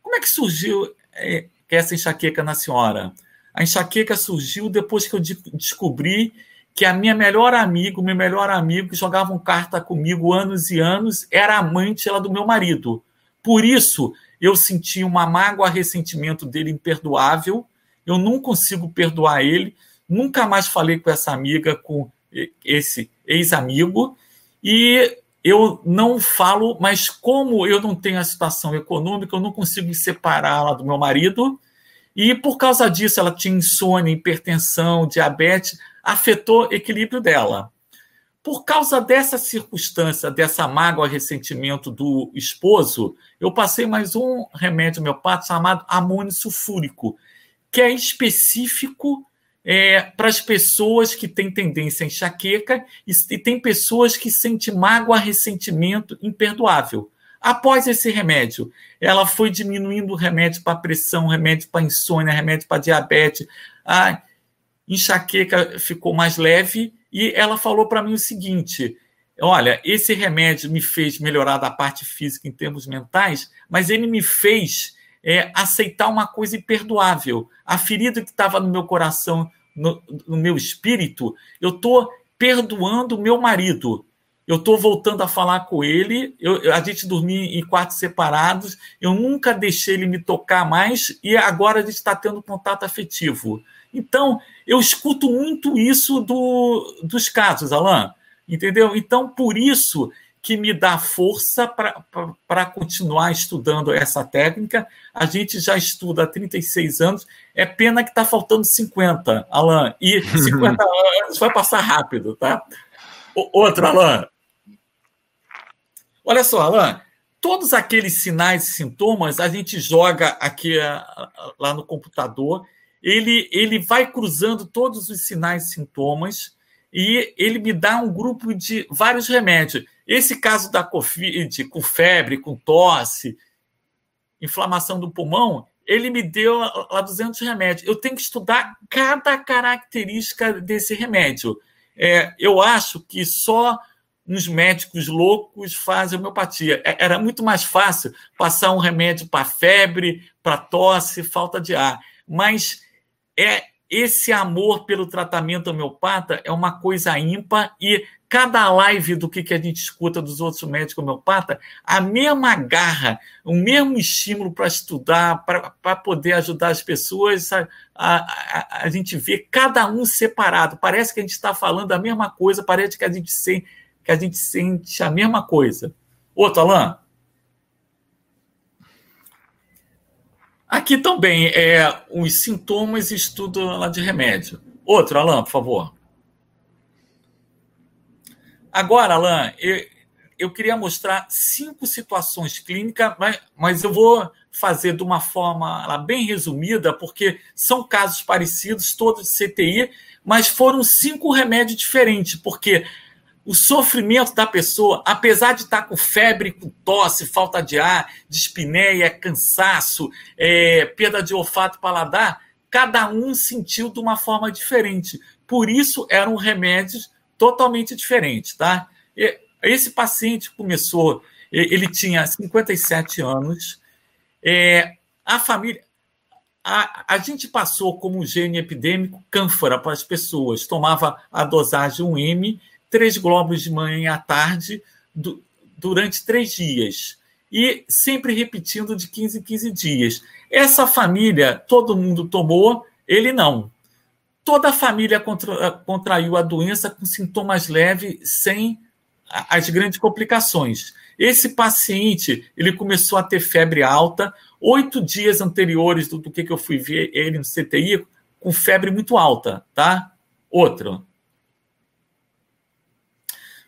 como é que surgiu é, essa enxaqueca na senhora? A enxaqueca surgiu depois que eu de descobri que a minha melhor amiga, o meu melhor amigo, que jogavam carta comigo anos e anos, era amante ela do meu marido. Por isso, eu senti uma mágoa, ressentimento dele imperdoável. Eu não consigo perdoar ele. Nunca mais falei com essa amiga, com esse ex-amigo. E eu não falo, mas como eu não tenho a situação econômica, eu não consigo separá-la do meu marido. E por causa disso, ela tinha insônia, hipertensão, diabetes, afetou o equilíbrio dela. Por causa dessa circunstância, dessa mágoa, ressentimento do esposo, eu passei mais um remédio homeopático chamado amônio sulfúrico, que é específico é, para as pessoas que têm tendência a enxaqueca e, e tem pessoas que sentem mágoa, ressentimento imperdoável. Após esse remédio, ela foi diminuindo o remédio para pressão, remédio para insônia, remédio para diabetes. A enxaqueca ficou mais leve e ela falou para mim o seguinte: olha, esse remédio me fez melhorar da parte física em termos mentais, mas ele me fez é, aceitar uma coisa imperdoável. A ferida que estava no meu coração no, no meu espírito, eu estou perdoando meu marido. Eu estou voltando a falar com ele. Eu, a gente dormia em quartos separados. Eu nunca deixei ele me tocar mais e agora a gente está tendo contato afetivo. Então, eu escuto muito isso do, dos casos, Alain. Entendeu? Então, por isso que me dá força para continuar estudando essa técnica. A gente já estuda há 36 anos, é pena que está faltando 50, Alain, e 50 anos vai passar rápido, tá? Outro, Alain. Olha só, Alain, todos aqueles sinais e sintomas a gente joga aqui lá no computador, ele, ele vai cruzando todos os sinais e sintomas e ele me dá um grupo de vários remédios. Esse caso da Covid, com febre, com tosse, inflamação do pulmão, ele me deu lá 200 remédios. Eu tenho que estudar cada característica desse remédio. É, eu acho que só uns médicos loucos fazem homeopatia. É, era muito mais fácil passar um remédio para febre, para tosse, falta de ar. Mas é esse amor pelo tratamento homeopata é uma coisa ímpar e cada live do que, que a gente escuta dos outros médicos homeopatas, a mesma garra, o mesmo estímulo para estudar, para poder ajudar as pessoas, a, a, a, gente vê cada um separado. Parece que a gente está falando a mesma coisa, parece que a gente, se, que a gente sente a mesma coisa. Outro, Alain? Aqui também é os sintomas e estudo lá de remédio. Outro, Alain, por favor. Agora, Alain, eu, eu queria mostrar cinco situações clínicas, mas, mas eu vou fazer de uma forma bem resumida, porque são casos parecidos, todos de CTI, mas foram cinco remédios diferentes, porque o sofrimento da pessoa, apesar de estar com febre, com tosse, falta de ar, dispneia, cansaço, é, perda de olfato e paladar, cada um sentiu de uma forma diferente. Por isso eram remédios totalmente diferentes, tá? Esse paciente começou, ele tinha 57 anos, é, a família, a, a gente passou como gene epidêmico cânfora para as pessoas, tomava a dosagem 1M três globos de manhã e à tarde du durante três dias. E sempre repetindo de 15 em 15 dias. Essa família, todo mundo tomou, ele não. Toda a família contra, contraiu a doença com sintomas leves, sem as grandes complicações. Esse paciente, ele começou a ter febre alta, oito dias anteriores do, do que, que eu fui ver ele no CTI, com febre muito alta, tá? Outro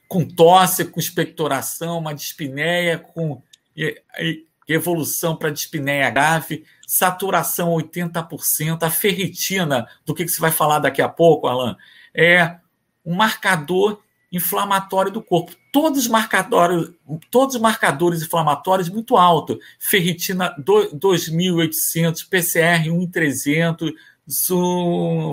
com tosse, com expectoração, uma dispneia, com evolução para dispneia grave, saturação 80%, a ferritina, do que, que você vai falar daqui a pouco, Alan, é um marcador inflamatório do corpo. Todos os marcadores, todos os marcadores inflamatórios muito alto. Ferritina 2.800, PCR 1.300,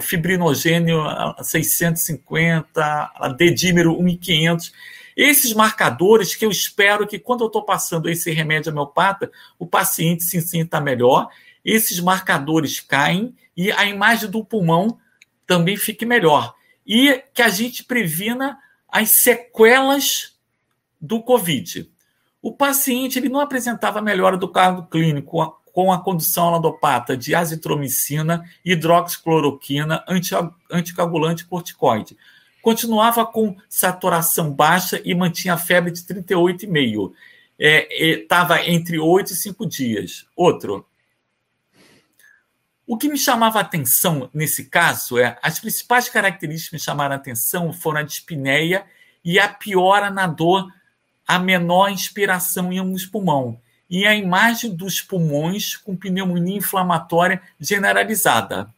fibrinogênio 650, dedímero 1500. Esses marcadores que eu espero que quando eu estou passando esse remédio homeopata, o paciente se sinta melhor, esses marcadores caem e a imagem do pulmão também fique melhor. E que a gente previna as sequelas do Covid. O paciente ele não apresentava melhora do quadro clínico com a condução alodopata de azitromicina, hidroxicloroquina, anticoagulante e corticoide. Continuava com saturação baixa e mantinha febre de 38,5. Estava é, entre 8 e 5 dias. Outro. O que me chamava a atenção nesse caso é as principais características que me chamaram a atenção foram a dispneia e a piora na dor, a menor inspiração em ambos pulmão e a imagem dos pulmões com pneumonia inflamatória generalizada.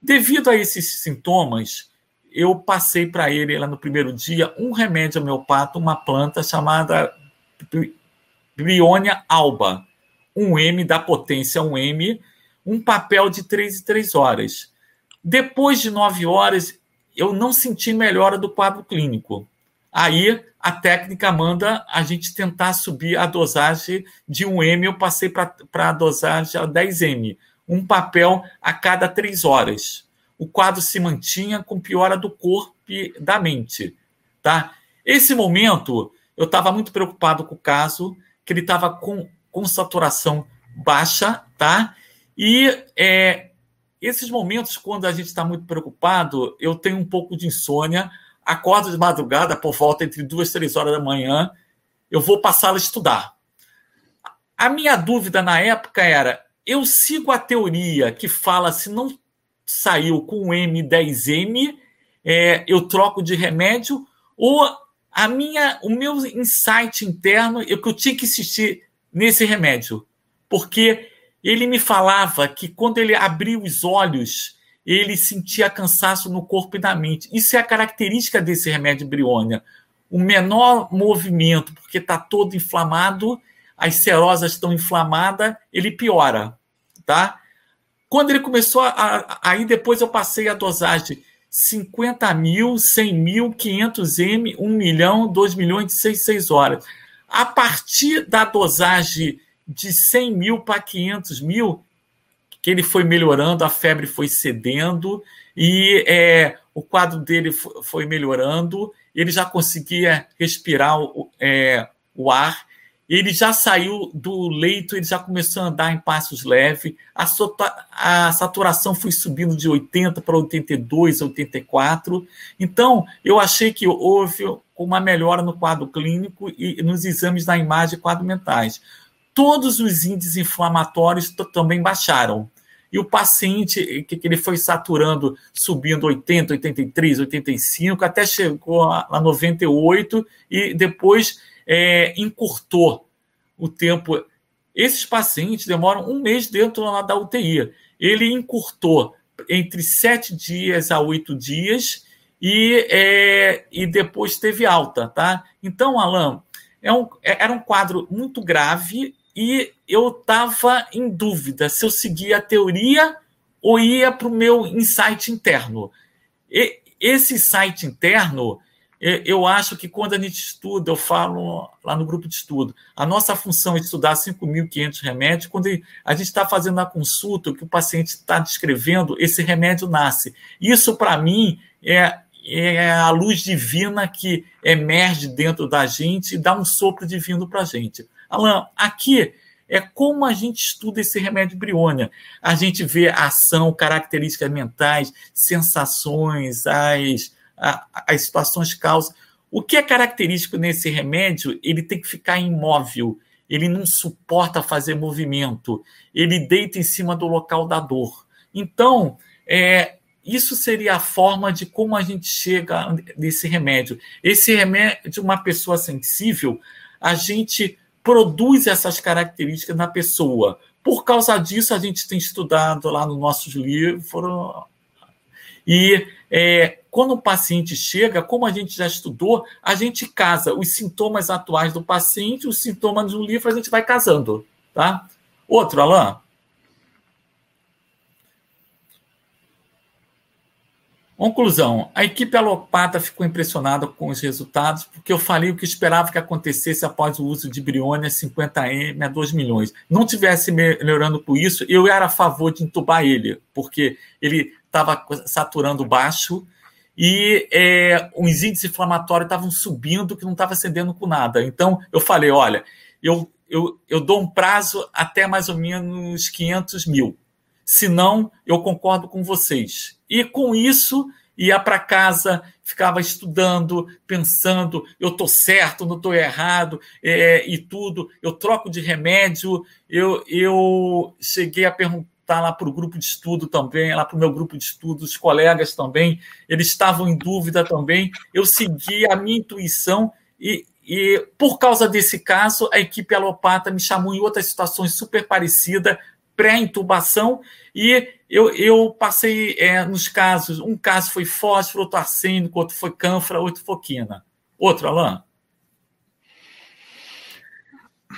Devido a esses sintomas, eu passei para ele lá no primeiro dia um remédio homeopata, uma planta chamada Brionia alba, 1M da potência 1M, um papel de 3 e 3 horas. Depois de 9 horas, eu não senti melhora do quadro clínico. Aí a técnica manda a gente tentar subir a dosagem de 1M, eu passei para a dosagem a 10M, um papel a cada três horas. O quadro se mantinha com piora do corpo e da mente. Tá? Esse momento, eu estava muito preocupado com o caso, que ele estava com, com saturação baixa, tá? E é, esses momentos, quando a gente está muito preocupado, eu tenho um pouco de insônia, acordo de madrugada por volta entre duas três horas da manhã eu vou passá-la a estudar. A minha dúvida na época era: eu sigo a teoria que fala se não saiu com M10M, é, eu troco de remédio, ou a minha, o meu insight interno é que eu tinha que insistir nesse remédio, porque ele me falava que quando ele abria os olhos, ele sentia cansaço no corpo e na mente. Isso é a característica desse remédio Briônia. O menor movimento, porque está todo inflamado, as serosas estão inflamadas, ele piora, tá? Quando ele começou a. Aí depois eu passei a dosagem 50 mil, 100 mil, 500 M, 1 milhão, 2 milhões de 6, 6 horas. A partir da dosagem de 100 mil para 500 mil, que ele foi melhorando, a febre foi cedendo e é, o quadro dele foi melhorando, ele já conseguia respirar o, é, o ar, ele já saiu do leito, ele já começou a andar em passos leves, a, a saturação foi subindo de 80 para 82, 84. Então, eu achei que houve uma melhora no quadro clínico e nos exames da imagem e quadro mentais. Todos os índices inflamatórios também baixaram. E o paciente, que ele foi saturando, subindo 80, 83, 85, até chegou a 98 e depois é, encurtou o tempo. Esses pacientes demoram um mês dentro da UTI. Ele encurtou entre sete dias a oito dias e, é, e depois teve alta, tá? Então, Alan, é um, é, era um quadro muito grave e eu estava em dúvida se eu seguia a teoria ou ia para o meu insight interno. E, esse insight interno eu acho que quando a gente estuda, eu falo lá no grupo de estudo, a nossa função é estudar 5.500 remédios. Quando a gente está fazendo a consulta, o que o paciente está descrevendo, esse remédio nasce. Isso, para mim, é, é a luz divina que emerge dentro da gente e dá um sopro divino para a gente. Alan, aqui é como a gente estuda esse remédio briônia. A gente vê a ação, características mentais, sensações, as as situações causam. O que é característico nesse remédio? Ele tem que ficar imóvel, ele não suporta fazer movimento, ele deita em cima do local da dor. Então, é, isso seria a forma de como a gente chega nesse remédio. Esse remédio, uma pessoa sensível, a gente produz essas características na pessoa. Por causa disso, a gente tem estudado lá nos nossos livros e é, quando o paciente chega, como a gente já estudou, a gente casa os sintomas atuais do paciente, os sintomas do livro, a gente vai casando. Tá? Outro, Alain? Conclusão: a equipe alopata ficou impressionada com os resultados, porque eu falei o que esperava que acontecesse após o uso de Briônia 50M a 2 milhões. Não tivesse melhorando por isso, eu era a favor de entubar ele, porque ele estava saturando baixo e é, os índices inflamatórios estavam subindo, que não estava acendendo com nada. Então, eu falei: olha, eu, eu, eu dou um prazo até mais ou menos 500 mil. Senão, eu concordo com vocês. E com isso, ia para casa, ficava estudando, pensando, eu estou certo, não estou errado, é, e tudo. Eu troco de remédio. Eu, eu cheguei a perguntar lá para o grupo de estudo também, lá para o meu grupo de estudo, os colegas também, eles estavam em dúvida também. Eu segui a minha intuição e, e por causa desse caso, a equipe alopata me chamou em outras situações super parecidas, pré-intubação, e eu, eu passei é, nos casos, um caso foi fósforo, outro arsênico, outro foi cânfora, outro foi quina. Outro, Alain?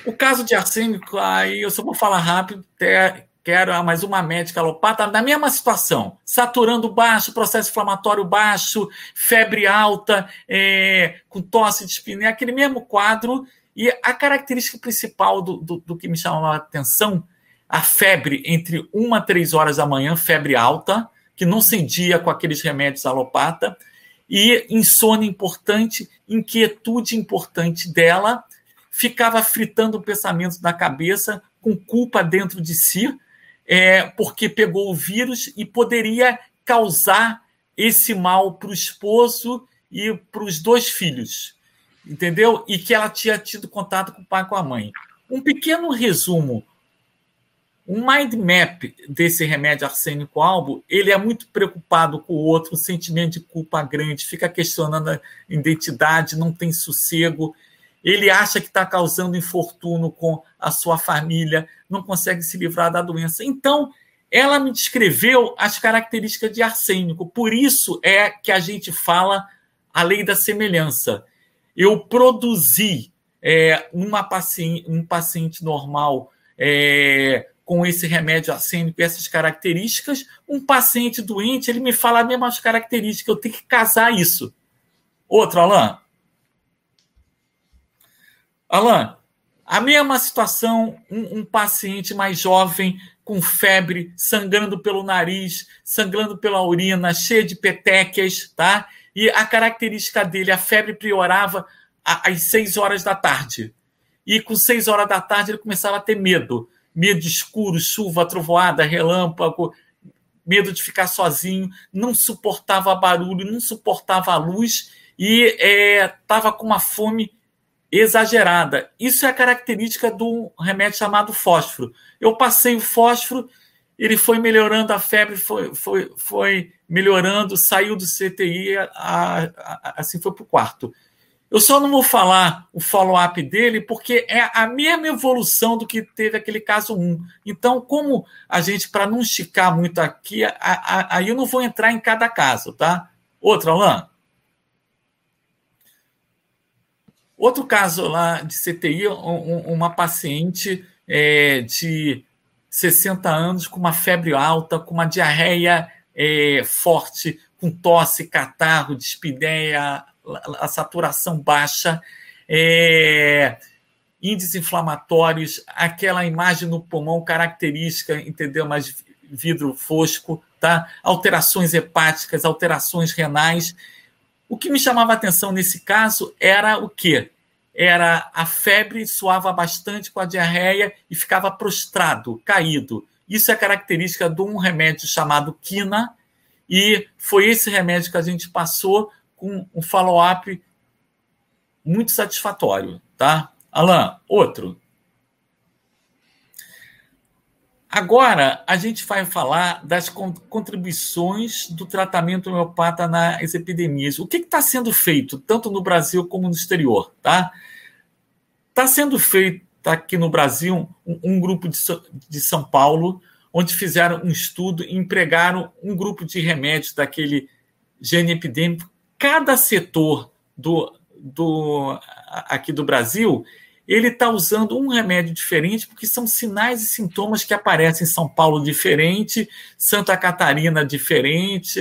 O caso de arsênico, aí eu só vou falar rápido, até quero mais uma médica alopata, na mesma situação, saturando baixo, processo inflamatório baixo, febre alta, é, com tosse de espinha, aquele mesmo quadro. E a característica principal do, do, do que me chamou a atenção, a febre entre uma a três horas da manhã, febre alta, que não cedia com aqueles remédios alopata, e insônia importante, inquietude importante dela, ficava fritando pensamentos na cabeça, com culpa dentro de si, é, porque pegou o vírus e poderia causar esse mal para o esposo e para os dois filhos. entendeu? E que ela tinha tido contato com o pai e com a mãe. Um pequeno resumo. Um mind map desse remédio arsênico albo, ele é muito preocupado com o outro, um sentimento de culpa grande, fica questionando a identidade, não tem sossego, ele acha que está causando infortúnio com a sua família, não consegue se livrar da doença. Então, ela me descreveu as características de arsênico. Por isso é que a gente fala a lei da semelhança. Eu produzi é, paciente, um paciente normal é, com esse remédio arsênico e essas características, um paciente doente, ele me fala as mesmas características, eu tenho que casar isso. Outro, Alain. Alain, a mesma situação, um, um, paciente mais jovem, com febre, sangrando pelo nariz, sangrando pela urina, cheio de petequias, tá? E a característica dele, a febre piorava às seis horas da tarde. E com seis horas da tarde ele começava a ter medo. Medo escuro, chuva, trovoada, relâmpago, medo de ficar sozinho, não suportava barulho, não suportava a luz e estava é, com uma fome exagerada. Isso é a característica do remédio chamado fósforo. Eu passei o fósforo, ele foi melhorando a febre, foi, foi, foi melhorando, saiu do CTI, a, a, assim foi para o quarto. Eu só não vou falar o follow-up dele, porque é a mesma evolução do que teve aquele caso 1. Então, como a gente, para não esticar muito aqui, aí eu não vou entrar em cada caso, tá? Outro, Alain? Outro caso lá de CTI, um, uma paciente é, de 60 anos com uma febre alta, com uma diarreia é, forte, com tosse, catarro, dispneia, a saturação baixa, é, índices inflamatórios, aquela imagem no pulmão característica, entendeu? Mais vidro fosco, tá? Alterações hepáticas, alterações renais. O que me chamava atenção nesse caso era o quê? Era a febre, suava bastante com a diarreia e ficava prostrado, caído. Isso é característica de um remédio chamado quina, e foi esse remédio que a gente passou com um follow-up muito satisfatório, tá? Alan, outro. Agora, a gente vai falar das contribuições do tratamento homeopata nas epidemias. O que está sendo feito, tanto no Brasil como no exterior? Está tá sendo feito aqui no Brasil um, um grupo de, de, São Paulo, onde fizeram um estudo e empregaram um grupo de remédios daquele gene epidêmico. Cada setor do, do aqui do Brasil ele está usando um remédio diferente, porque são sinais e sintomas que aparecem em São Paulo diferente, Santa Catarina diferente,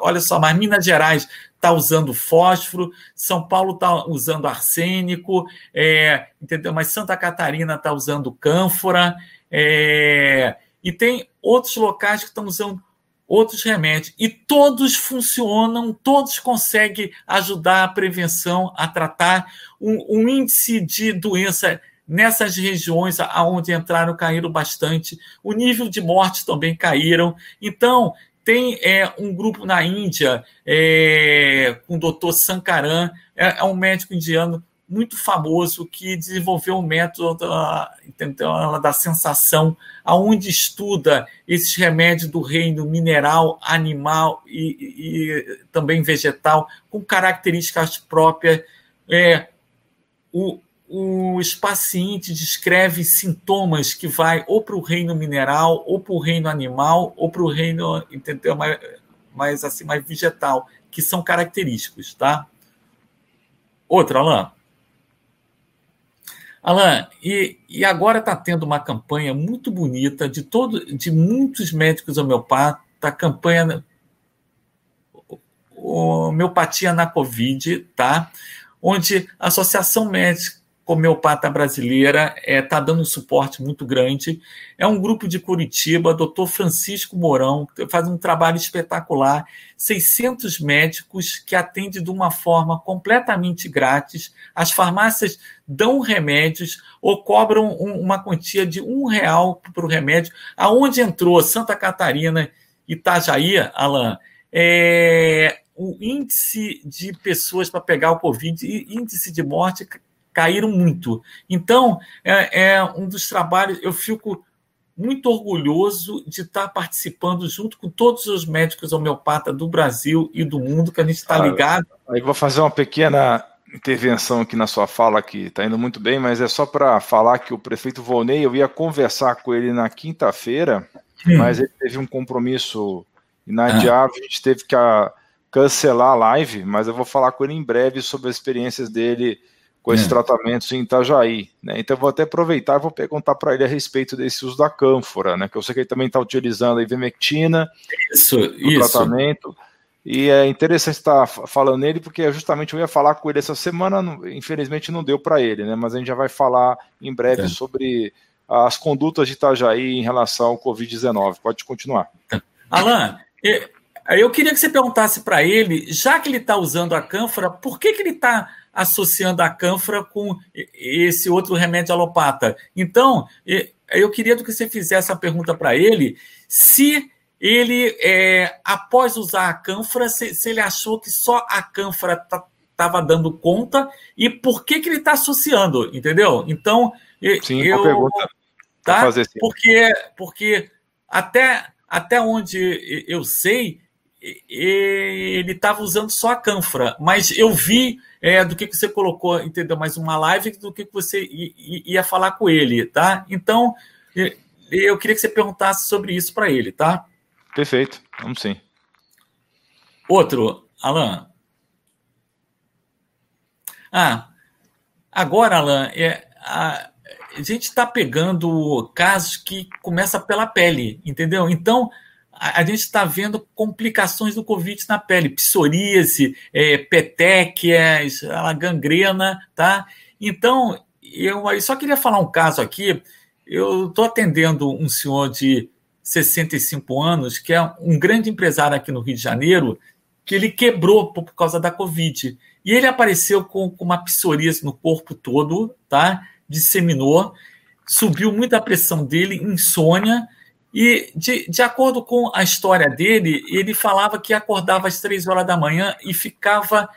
olha só, mas Minas Gerais está usando fósforo, São Paulo está usando arsênico, é, entendeu? Mas Santa Catarina está usando cânfora, é, e tem outros locais que estão usando outros remédios. E todos funcionam, todos conseguem ajudar a prevenção, a tratar. Um, um índice de doença nessas regiões aonde entraram caíram bastante. O nível de morte também caíram. Então, tem é, um grupo na Índia é, com o doutor Sankaran, é, é um médico indiano muito famoso que desenvolveu um método da, entendeu, da sensação, aonde estuda esses remédios do reino mineral, animal e, e também vegetal, com características próprias. É, o, os pacientes descrevem sintomas que vai ou para o reino mineral, ou para o reino animal, ou para o reino, entendeu, mais, mais assim, mais vegetal, que são característicos, tá? Outra, Alain. Alain, e, e agora está tendo uma campanha muito bonita de todo, de muitos médicos homeopatas, a campanha homeopatia na Covid, tá? Onde a Associação Médica homeopata brasileira está é, tá dando um suporte muito grande. É um grupo de Curitiba, doutor Francisco Mourão, que faz um trabalho espetacular. 600 médicos que atendem de uma forma completamente grátis. As farmácias dão remédios ou cobram um, uma quantia de um real para o remédio. Aonde entrou Santa Catarina, Itajaí, Alain, é, o índice de pessoas para pegar o Covid e índice de morte caíram muito. Então, é, é um dos trabalhos, eu fico muito orgulhoso de estar participando junto com todos os médicos homeopatas do Brasil e do mundo, que a gente está ligado. Aí vou fazer uma pequena intervenção aqui na sua fala, que está indo muito bem, mas é só para falar que o prefeito Volney, eu ia conversar com ele na quinta-feira, hum. mas ele teve um compromisso inadiável, ah. a gente teve que cancelar a live, mas eu vou falar com ele em breve sobre as experiências dele com esses é. tratamentos em Itajaí. Né? Então, eu vou até aproveitar e vou perguntar para ele a respeito desse uso da cânfora, né? que eu sei que ele também está utilizando a ivermectina isso, no isso. tratamento. E é interessante estar falando nele, porque justamente eu ia falar com ele essa semana, infelizmente não deu para ele, né? mas a gente já vai falar em breve é. sobre as condutas de Itajaí em relação ao Covid-19. Pode continuar. Alan, eu queria que você perguntasse para ele, já que ele está usando a cânfora, por que, que ele está associando a cânfora com esse outro remédio alopata. Então, eu queria que você fizesse a pergunta para ele se ele, é, após usar a cânfora, se, se, ele achou que só a cânfora estava dando conta e por que, que ele está associando, entendeu? Então, sim, eu. Pergunta. Tá? Fazer, sim. Porque, porque até, até onde eu sei, ele estava usando só a cânfora, mas eu vi é, do que, que você colocou, entendeu? Mais uma live do que, que você ia falar com ele, tá? Então, eu queria que você perguntasse sobre isso para ele, tá? Perfeito, vamos sim. Outro, Alan. Ah, agora, Alan, é, a, a gente está pegando casos que começa pela pele, entendeu? Então, a, gente está vendo complicações do Covid na pele, psoríase, é, petequias, gangrena, tá? Então, eu, eu só queria falar um caso aqui. Eu estou atendendo um senhor de 65 anos, que é um grande empresário aqui no Rio de Janeiro, que ele quebrou por causa da Covid. E ele apareceu com, com uma psoríase no corpo todo, tá? Disseminou, subiu muito a pressão dele, insônia, e, de, de acordo com a história dele, ele falava que acordava às três horas da manhã e ficava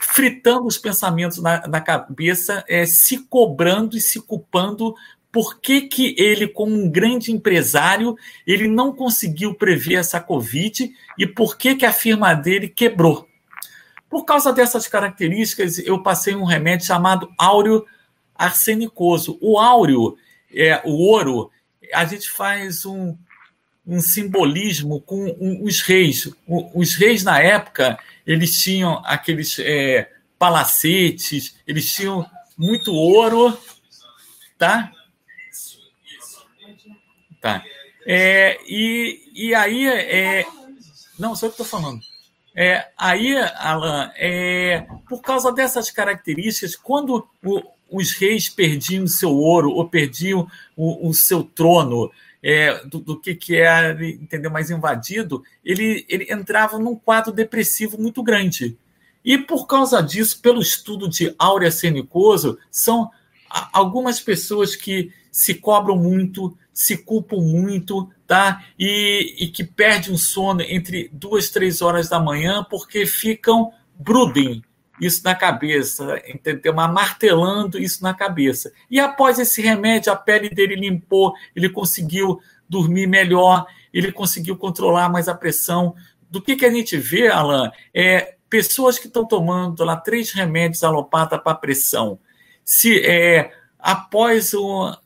fritando os pensamentos na, na cabeça, é, se cobrando e se culpando por que, que ele, como um grande empresário, ele não conseguiu prever essa Covid e por que, que a firma dele quebrou. Por causa dessas características, eu passei um remédio chamado áureo arsenicoso. O áureo, é, o ouro, a gente faz um, um simbolismo com os reis. O, os reis, na época, eles tinham aqueles é, palacetes, eles tinham muito ouro, tá? Tá. É, e, e aí, é, não, só que estou falando. É, aí, Alan, é, por causa dessas características, quando o, os reis perdiam seu ouro ou perdiam o, o seu trono, é, do, do, que, que é entendeu, mais invadido, ele, ele entrava num quadro depressivo muito grande. E por causa disso, pelo estudo de áurea cenicoso, são algumas pessoas que se cobram muito, se culpam muito, tá? E, e que perdem o sono entre duas, três horas da manhã porque ficam brooding, isso na cabeça, entendeu? Mas martelando isso na cabeça. E após esse remédio, a pele dele limpou, ele conseguiu dormir melhor, ele conseguiu controlar mais a pressão. Do que, que a gente vê, Alan, é pessoas que estão tomando lá três remédios alopata para pressão. Se é, após o,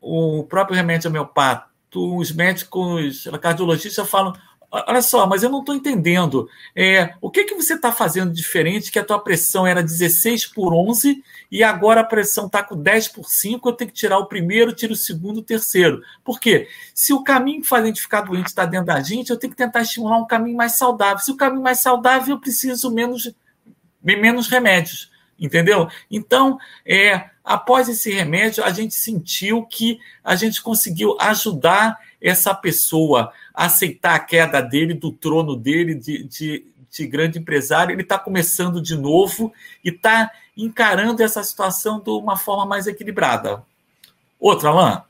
o próprio remédio homeopata, os médicos, cardiologistas falam, Olha só, mas eu não estou entendendo. É, o que, que você está fazendo diferente que a tua pressão era 16 por 11 e agora a pressão está com 10 por 5, eu tenho que tirar o primeiro, tiro o segundo, o terceiro. Por quê? Se o caminho que faz a gente ficar doente está dentro da gente, eu tenho que tentar estimular um caminho mais saudável. Se o caminho mais saudável, eu preciso menos, menos remédios. Entendeu? Então, é, após esse remédio, a gente sentiu que a gente conseguiu ajudar essa pessoa aceitar a queda dele, do trono dele, de, de, de grande empresário. Ele está começando de novo e está encarando essa situação de uma forma mais equilibrada. Outra, Alain?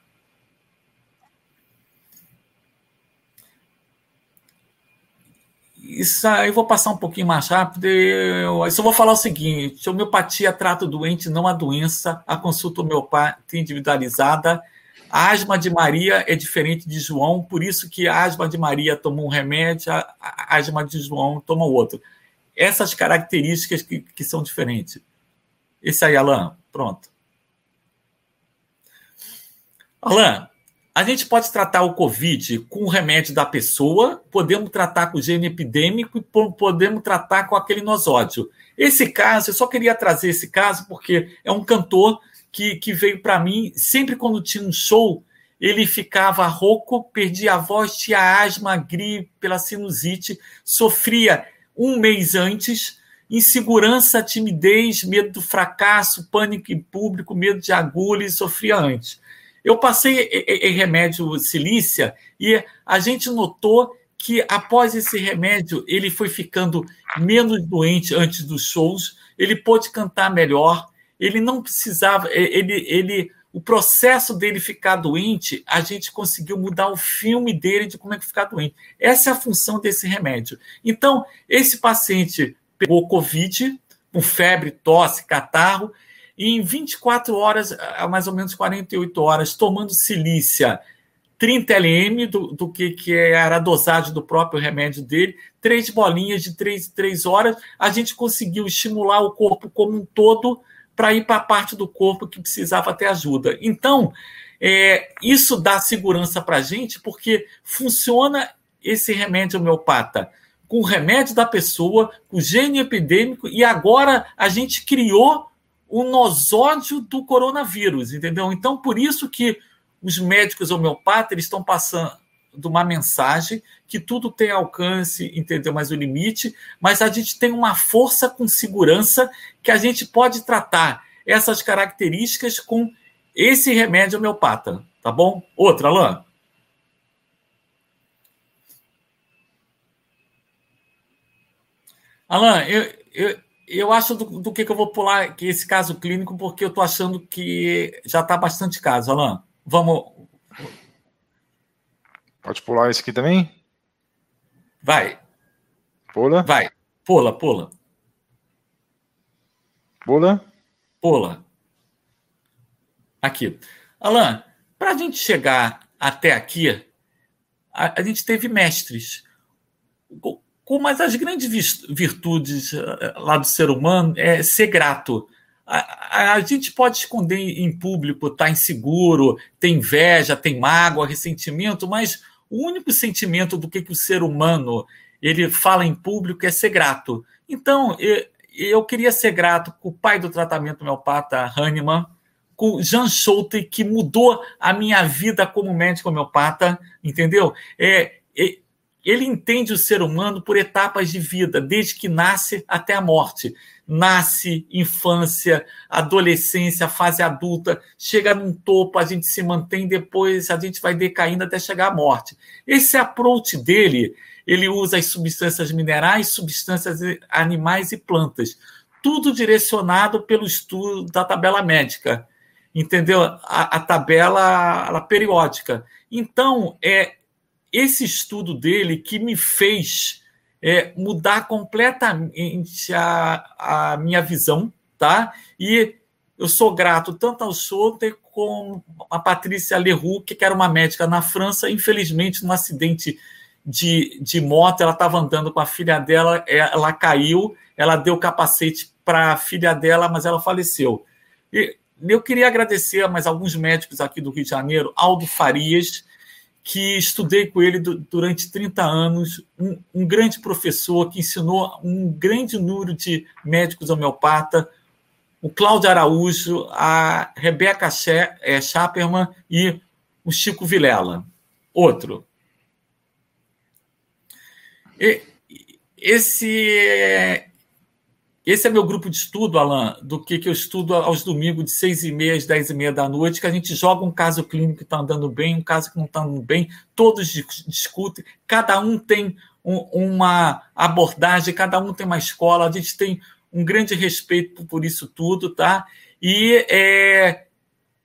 isso aí eu vou passar um pouquinho mais rápido. Eu só vou falar o seguinte: homeopatia trata o doente, não a doença. A consulta homeopática individualizada. A asma de Maria é diferente de João, por isso que a asma de Maria tomou um remédio, a asma de João toma outro. Essas características que, que são diferentes. Esse aí, Alain, pronto. Alain, a gente pode tratar o Covid com o remédio da pessoa, podemos tratar com o gene epidêmico e podemos tratar com aquele nosódio. Esse caso, eu só queria trazer esse caso porque é um cantor que, que veio para mim, sempre quando tinha um show, ele ficava rouco, perdia a voz, tinha asma, gripe, pela sinusite, sofria um mês antes, insegurança, timidez, medo do fracasso, pânico em público, medo de agulha e sofria antes. Eu passei em remédio silícia e a gente notou que após esse remédio ele foi ficando menos doente antes dos shows, ele pôde cantar melhor, ele não precisava, ele, ele, o processo dele ficar doente, a gente conseguiu mudar o filme dele de como é que ficar doente. Essa é a função desse remédio. Então, esse paciente pegou Covid, com febre, tosse, catarro, e em 24 horas, a mais ou menos 48 horas, tomando silícia 30 LM do, do que, que era a dosagem do próprio remédio dele, três bolinhas de 3 3 horas, a gente conseguiu estimular o corpo como um todo para ir para a parte do corpo que precisava ter ajuda. Então, é, isso dá segurança para a gente, porque funciona esse remédio homeopata com o remédio da pessoa, com o gene epidêmico, e agora a gente criou o nosódio do coronavírus, entendeu? Então, por isso que os médicos homeopatas estão passando uma mensagem que tudo tem alcance, entendeu? Mas o limite, mas a gente tem uma força com segurança que a gente pode tratar essas características com esse remédio homeopata, tá bom? Outra, Alain. Alain, eu, eu, eu acho do, do que, que, eu vou pular esse caso clínico, porque eu estou achando que já está bastante caso, Alain. Vamos. Pode pular esse aqui também? Vai. Pula? Vai. Pula, pula. Pula? Pula. Aqui. Alain, para a gente chegar até aqui, a, a gente teve mestres mas as grandes virtudes eh, lá do ser humano é ser grato. A, a, a gente pode esconder em público, estar tá inseguro, tem inveja, tem mágoa, ressentimento, mas o único sentimento do que, que o ser humano ele fala em público é ser grato. Então, eu, eu queria ser grato com o pai do tratamento homeopata, Hahnemann, com Jean Schulte, que mudou a minha vida como médico homeopata, entendeu? É, é ele entende o ser humano por etapas de vida, desde que nasce até a morte. Nasce, infância, adolescência, fase adulta, chega num topo, a gente se mantém, depois a gente vai decaindo até chegar à morte. Esse approach dele, ele usa as substâncias minerais, substâncias animais e plantas, tudo direcionado pelo estudo da tabela médica, entendeu? A, a tabela a periódica. Então, é, esse estudo dele que me fez é, mudar completamente a, a minha visão, tá? E eu sou grato tanto ao Schotter como a Patrícia Leroux, que era uma médica na França, infelizmente, num acidente de, de moto, ela estava andando com a filha dela, ela caiu, ela deu capacete para a filha dela, mas ela faleceu. E eu queria agradecer a mais alguns médicos aqui do Rio de Janeiro, Aldo Farias, que estudei com ele durante 30 anos, um, um, grande professor que ensinou um grande número de médicos homeopata, o Cláudio Araújo, a Rebeca é, Chaperman e o Chico Vilela. Outro. E, esse esse é meu grupo de estudo, Alan, do que, que eu estudo aos domingos de seis e meia às dez e meia da noite, que a gente joga um caso clínico que está andando bem, um caso que não está andando bem, todos discutem, cada um tem um, uma abordagem, cada um tem uma escola, a gente tem um grande respeito por isso tudo, tá? E é,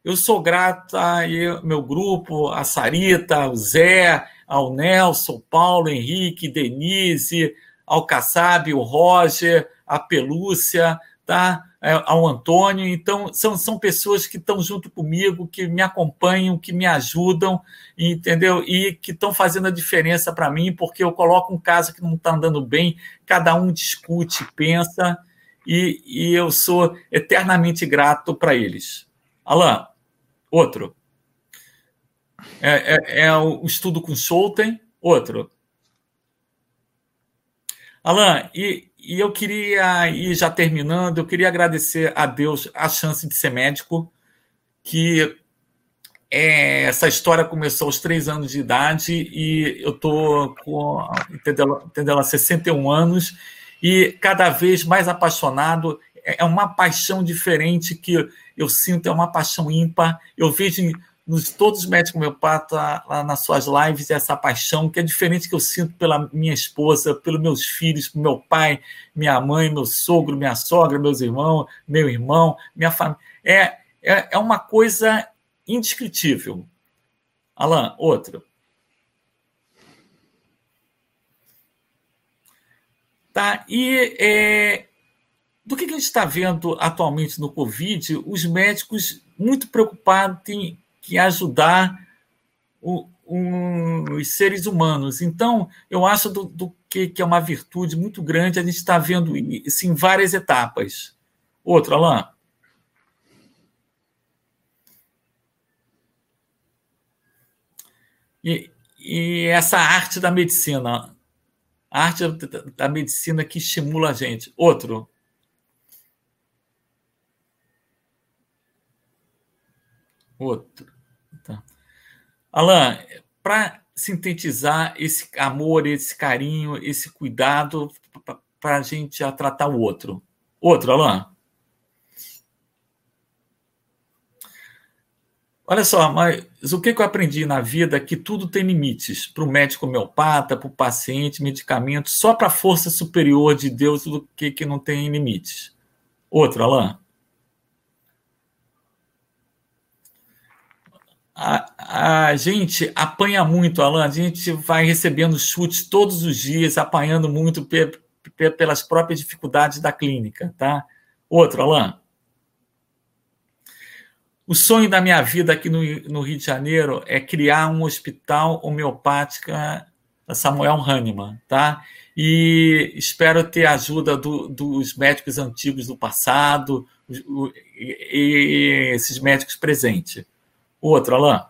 eu sou grato ao meu grupo, a Sarita, ao Zé, ao Nelson, Paulo, Henrique, Denise, ao Kassab, o Roger, a Pelúcia, tá? É, ao Antônio. Então, são, são pessoas que estão junto comigo, que me acompanham, que me ajudam, entendeu? E que estão fazendo a diferença para mim, porque eu coloco um caso que não está andando bem, cada um discute, pensa, e, e eu sou eternamente grato para eles. Alain, outro. É, é, é, o estudo com Scholten, outro. Alain, e, e eu queria, e já terminando, eu queria agradecer a Deus a chance de ser médico, que é, essa história começou aos três anos de idade e eu estou com, entendeu, entendeu, 61 anos e cada vez mais apaixonado. É, é uma paixão diferente que eu sinto, é uma paixão ímpar. Eu vejo nos todos os médicos homeopatas nas suas lives essa paixão que é diferente que eu sinto pela minha esposa, pelos meus filhos, meu pai, minha mãe, meu sogro, minha sogra, meus irmãos, meu irmão, minha família. É, é, é uma coisa indescritível. Alan, outro. Tá, e é, do que a gente está vendo atualmente no Covid, os médicos muito preocupados em que ajudar o, os seres humanos. Então, eu acho do, do que, que, é uma virtude muito grande, a gente está vendo isso em várias etapas. Outro, Alain? E, e essa arte da medicina, a arte da medicina que estimula a gente. Outro. Outro. Alan, para sintetizar esse amor, esse carinho, esse cuidado para a gente tratar o outro. Outro, Alan. Olha só, mas o que eu aprendi na vida é que tudo tem limites. Para o médico homeopata, para o paciente, medicamento, só para a força superior de Deus do que, que não tem limites. Outro, Alain. A, a gente apanha muito, Alan. A gente vai recebendo chutes todos os dias, apanhando muito pe, pe, pelas próprias dificuldades da clínica, tá? Outro, Alan. O sonho da minha vida aqui no, no Rio de Janeiro é criar um hospital homeopático Samuel Hahnemann, tá? E espero ter a ajuda do, dos médicos antigos do passado e, e esses médicos presentes. Outro, Alain.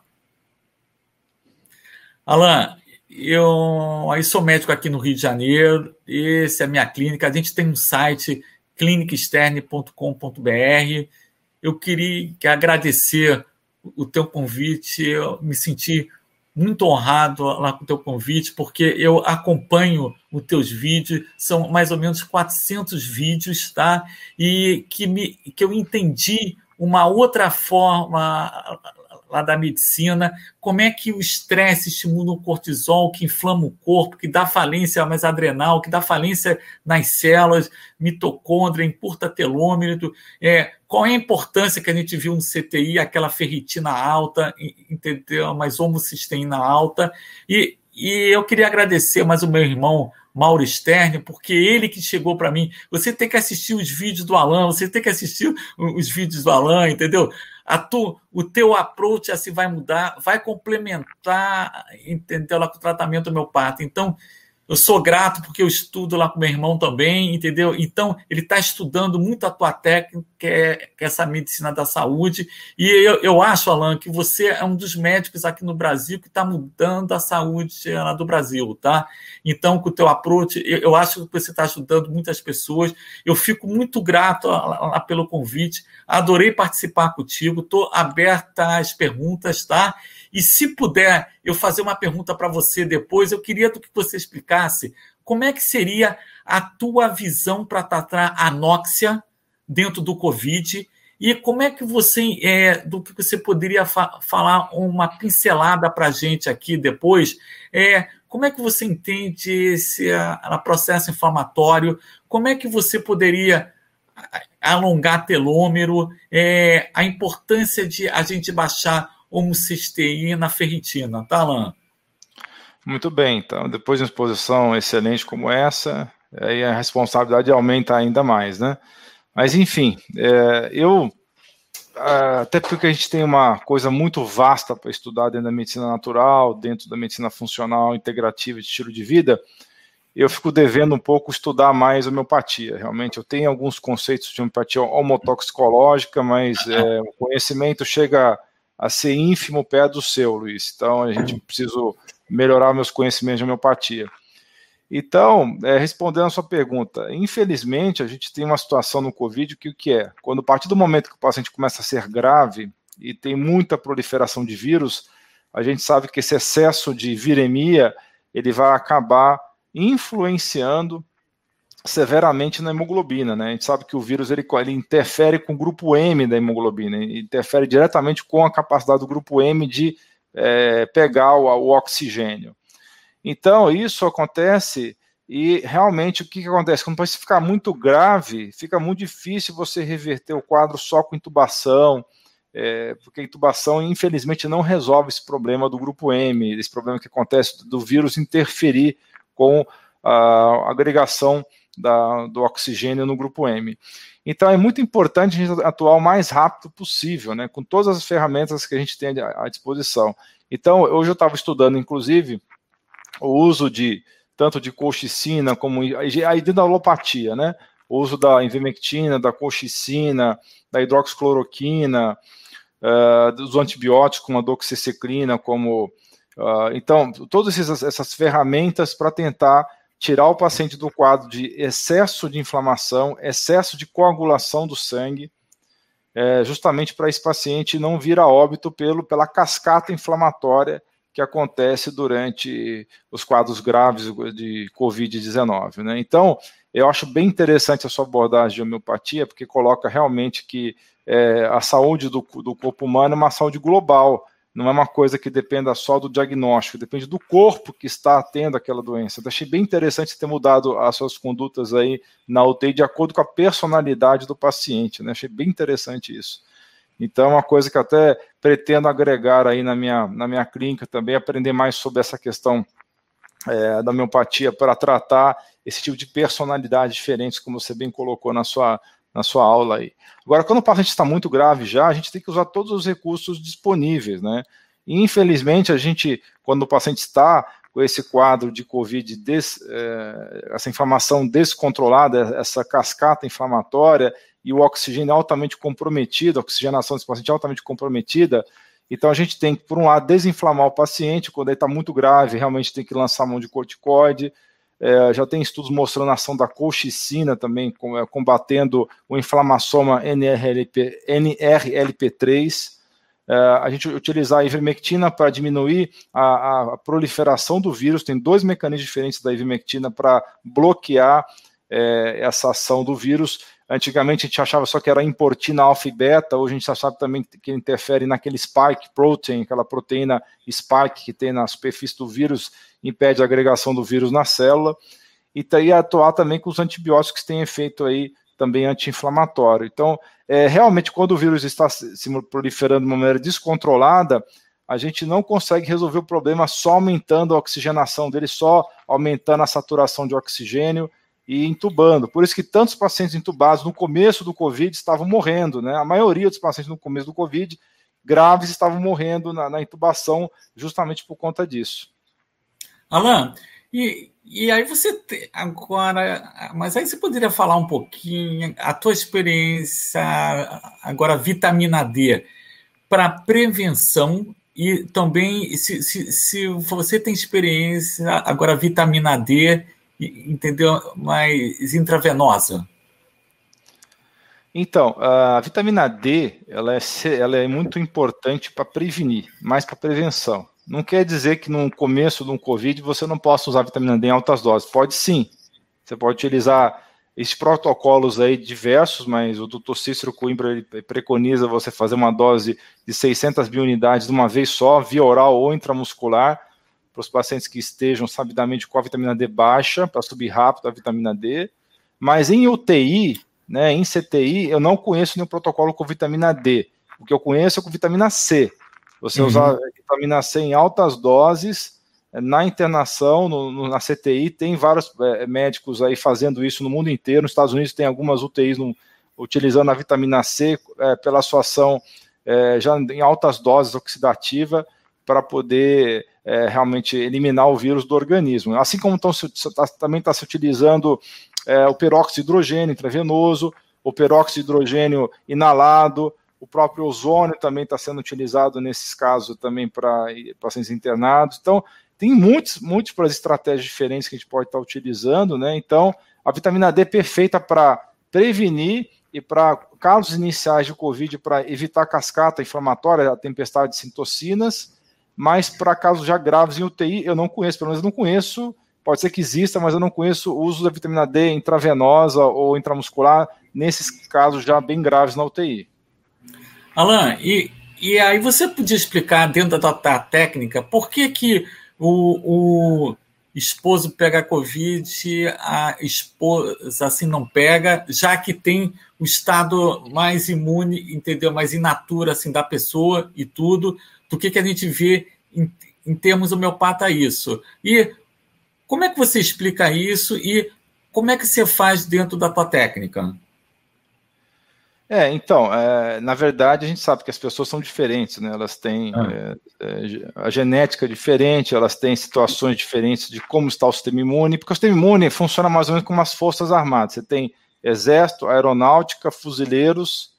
Alain, eu aí sou médico aqui no Rio de Janeiro, essa é a minha clínica. A gente tem um site clinicexterne.com.br. Eu queria agradecer o teu convite, eu me senti muito honrado lá com o teu convite, porque eu acompanho os teus vídeos, são mais ou menos 400 vídeos, tá? E que, me, que eu entendi uma outra forma lá da medicina, como é que o estresse estimula o cortisol, que inflama o corpo, que dá falência mais adrenal, que dá falência nas células, mitocôndria, encurta telômero, é, qual é a importância que a gente viu no CTI, aquela ferritina alta, entendeu? mais homocisteína alta, e, e eu queria agradecer mais o meu irmão Mauro Stern, porque ele que chegou para mim. Você tem que assistir os vídeos do Alan, você tem que assistir os vídeos do Alan, entendeu? A tu, o teu approach assim vai mudar, vai complementar, entendeu? Lá com o tratamento homeopata. Então, eu sou grato porque eu estudo lá com meu irmão também, entendeu? Então, ele está estudando muito a tua técnica, que é, que é, essa medicina da saúde. E eu, eu acho, Alan, que você é um dos médicos aqui no Brasil que está mudando a saúde do Brasil, tá? Então, com o teu approach, eu, eu acho que você está ajudando muitas pessoas. Eu fico muito grato lá pelo convite. Adorei participar contigo. Estou aberta às perguntas, tá? E se puder eu fazer uma pergunta para você depois, eu queria que você como é que seria a tua visão para tratar anóxia dentro do Covid? E como é que você, é, do que você poderia fa falar uma pincelada para a gente aqui depois, é, como é que você entende esse a, processo inflamatório, como é que você poderia alongar telômero, é, a importância de a gente baixar homocisteína, ferritina, tá, Alain? Muito bem, então, depois de uma exposição excelente como essa, aí a responsabilidade aumenta ainda mais, né? Mas enfim, é, eu até porque a gente tem uma coisa muito vasta para estudar dentro da medicina natural, dentro da medicina funcional, integrativa de estilo de vida, eu fico devendo um pouco estudar mais homeopatia. Realmente, eu tenho alguns conceitos de homeopatia homotoxicológica, mas é, o conhecimento chega a ser ínfimo perto do seu, Luiz. Então, a gente precisa melhorar meus conhecimentos de homeopatia. Então, é, respondendo a sua pergunta, infelizmente a gente tem uma situação no Covid que o que é? Quando a partir do momento que o paciente começa a ser grave e tem muita proliferação de vírus, a gente sabe que esse excesso de viremia ele vai acabar influenciando severamente na hemoglobina, né? A gente sabe que o vírus ele, ele interfere com o grupo M da hemoglobina, interfere diretamente com a capacidade do grupo M de é, pegar o, o oxigênio. Então, isso acontece e realmente o que, que acontece? Quando você ficar muito grave, fica muito difícil você reverter o quadro só com intubação, é, porque a intubação, infelizmente, não resolve esse problema do grupo M, esse problema que acontece do vírus interferir com a agregação da, do oxigênio no grupo M. Então é muito importante a gente atuar o mais rápido possível, né, com todas as ferramentas que a gente tem à disposição. Então, hoje eu estava estudando, inclusive, o uso de tanto de colchicina como a hidrolopatia, né? O uso da invermectina, da colchicina, da hidroxicloroquina, uh, dos antibióticos como a doxiciclina, como uh, então todas essas, essas ferramentas para tentar tirar o paciente do quadro de excesso de inflamação, excesso de coagulação do sangue, é, justamente para esse paciente não vir a óbito pelo, pela cascata inflamatória que acontece durante os quadros graves de Covid-19. Né? Então, eu acho bem interessante a sua abordagem de homeopatia, porque coloca realmente que é, a saúde do, do corpo humano é uma saúde global, não é uma coisa que dependa só do diagnóstico, depende do corpo que está tendo aquela doença. Então, achei bem interessante ter mudado as suas condutas aí na UTI de acordo com a personalidade do paciente, né? Achei bem interessante isso. Então, é uma coisa que até pretendo agregar aí na minha, na minha clínica também, aprender mais sobre essa questão é, da homeopatia para tratar esse tipo de personalidades diferentes, como você bem colocou na sua, na sua aula aí. Agora, quando o paciente está muito grave já, a gente tem que usar todos os recursos disponíveis, né? E, infelizmente, a gente, quando o paciente está com esse quadro de COVID, des, é, essa inflamação descontrolada, essa cascata inflamatória, e o oxigênio altamente comprometido, a oxigenação desse paciente altamente comprometida, então a gente tem que, por um lado, desinflamar o paciente, quando ele está muito grave, realmente tem que lançar mão de corticoide. É, já tem estudos mostrando a ação da colchicina também, é, combatendo o inflamassoma NRLP, NRLP3. É, a gente utilizar a ivermectina para diminuir a, a, proliferação do vírus, tem dois mecanismos diferentes da ivermectina para bloquear é, essa ação do vírus Antigamente a gente achava só que era importina alfa e beta, hoje a gente já sabe também que interfere naquele spike protein, aquela proteína spike que tem na superfície do vírus, impede a agregação do vírus na célula, e, tá e atuar também com os antibióticos que têm efeito aí também anti-inflamatório. Então, é, realmente, quando o vírus está se proliferando de uma maneira descontrolada, a gente não consegue resolver o problema só aumentando a oxigenação dele, só aumentando a saturação de oxigênio, e entubando. Por isso que tantos pacientes entubados no começo do Covid estavam morrendo, né? A maioria dos pacientes no começo do Covid graves estavam morrendo na, na intubação justamente por conta disso. Alan, e, e aí você te, agora, mas aí você poderia falar um pouquinho a tua experiência agora vitamina D para prevenção e também se, se, se você tem experiência agora vitamina D entendeu? Mais intravenosa. Então, a vitamina D ela é, ela é muito importante para prevenir, mais para prevenção. Não quer dizer que no começo de um Covid você não possa usar vitamina D em altas doses. Pode sim. Você pode utilizar esses protocolos aí diversos, mas o doutor Cícero Coimbra ele preconiza você fazer uma dose de 600 mil unidades de uma vez só, via oral ou intramuscular, para os pacientes que estejam sabidamente com a vitamina D baixa, para subir rápido a vitamina D. Mas em UTI, né, em CTI, eu não conheço nenhum protocolo com vitamina D. O que eu conheço é com vitamina C. Você uhum. usar vitamina C em altas doses, na internação, no, no, na CTI, tem vários é, médicos aí fazendo isso no mundo inteiro. Nos Estados Unidos tem algumas UTIs no, utilizando a vitamina C é, pela sua ação é, já em altas doses oxidativa para poder é, realmente eliminar o vírus do organismo. Assim como tão, tá, também está se utilizando é, o peróxido de hidrogênio intravenoso, o peróxido de hidrogênio inalado, o próprio ozônio também está sendo utilizado nesses casos também para pacientes internados. Então, tem muitos, múltiplas estratégias diferentes que a gente pode estar tá utilizando, né? Então, a vitamina D é perfeita para prevenir e para casos iniciais de Covid, para evitar cascata inflamatória, a tempestade de citocinas, mas para casos já graves em UTI, eu não conheço, pelo menos não conheço, pode ser que exista, mas eu não conheço o uso da vitamina D intravenosa ou intramuscular nesses casos já bem graves na UTI. Alan, e, e aí você podia explicar dentro da tua técnica por que, que o, o esposo pega Covid, a esposa assim não pega, já que tem o estado mais imune, entendeu? Mais inatura assim da pessoa e tudo, do que, que a gente vê em, em termos homeopata isso. E como é que você explica isso e como é que você faz dentro da tua técnica? É, então, é, na verdade a gente sabe que as pessoas são diferentes, né? Elas têm ah. é, é, a genética diferente, elas têm situações diferentes de como está o sistema imune, porque o sistema imune funciona mais ou menos como as forças armadas. Você tem exército, aeronáutica, fuzileiros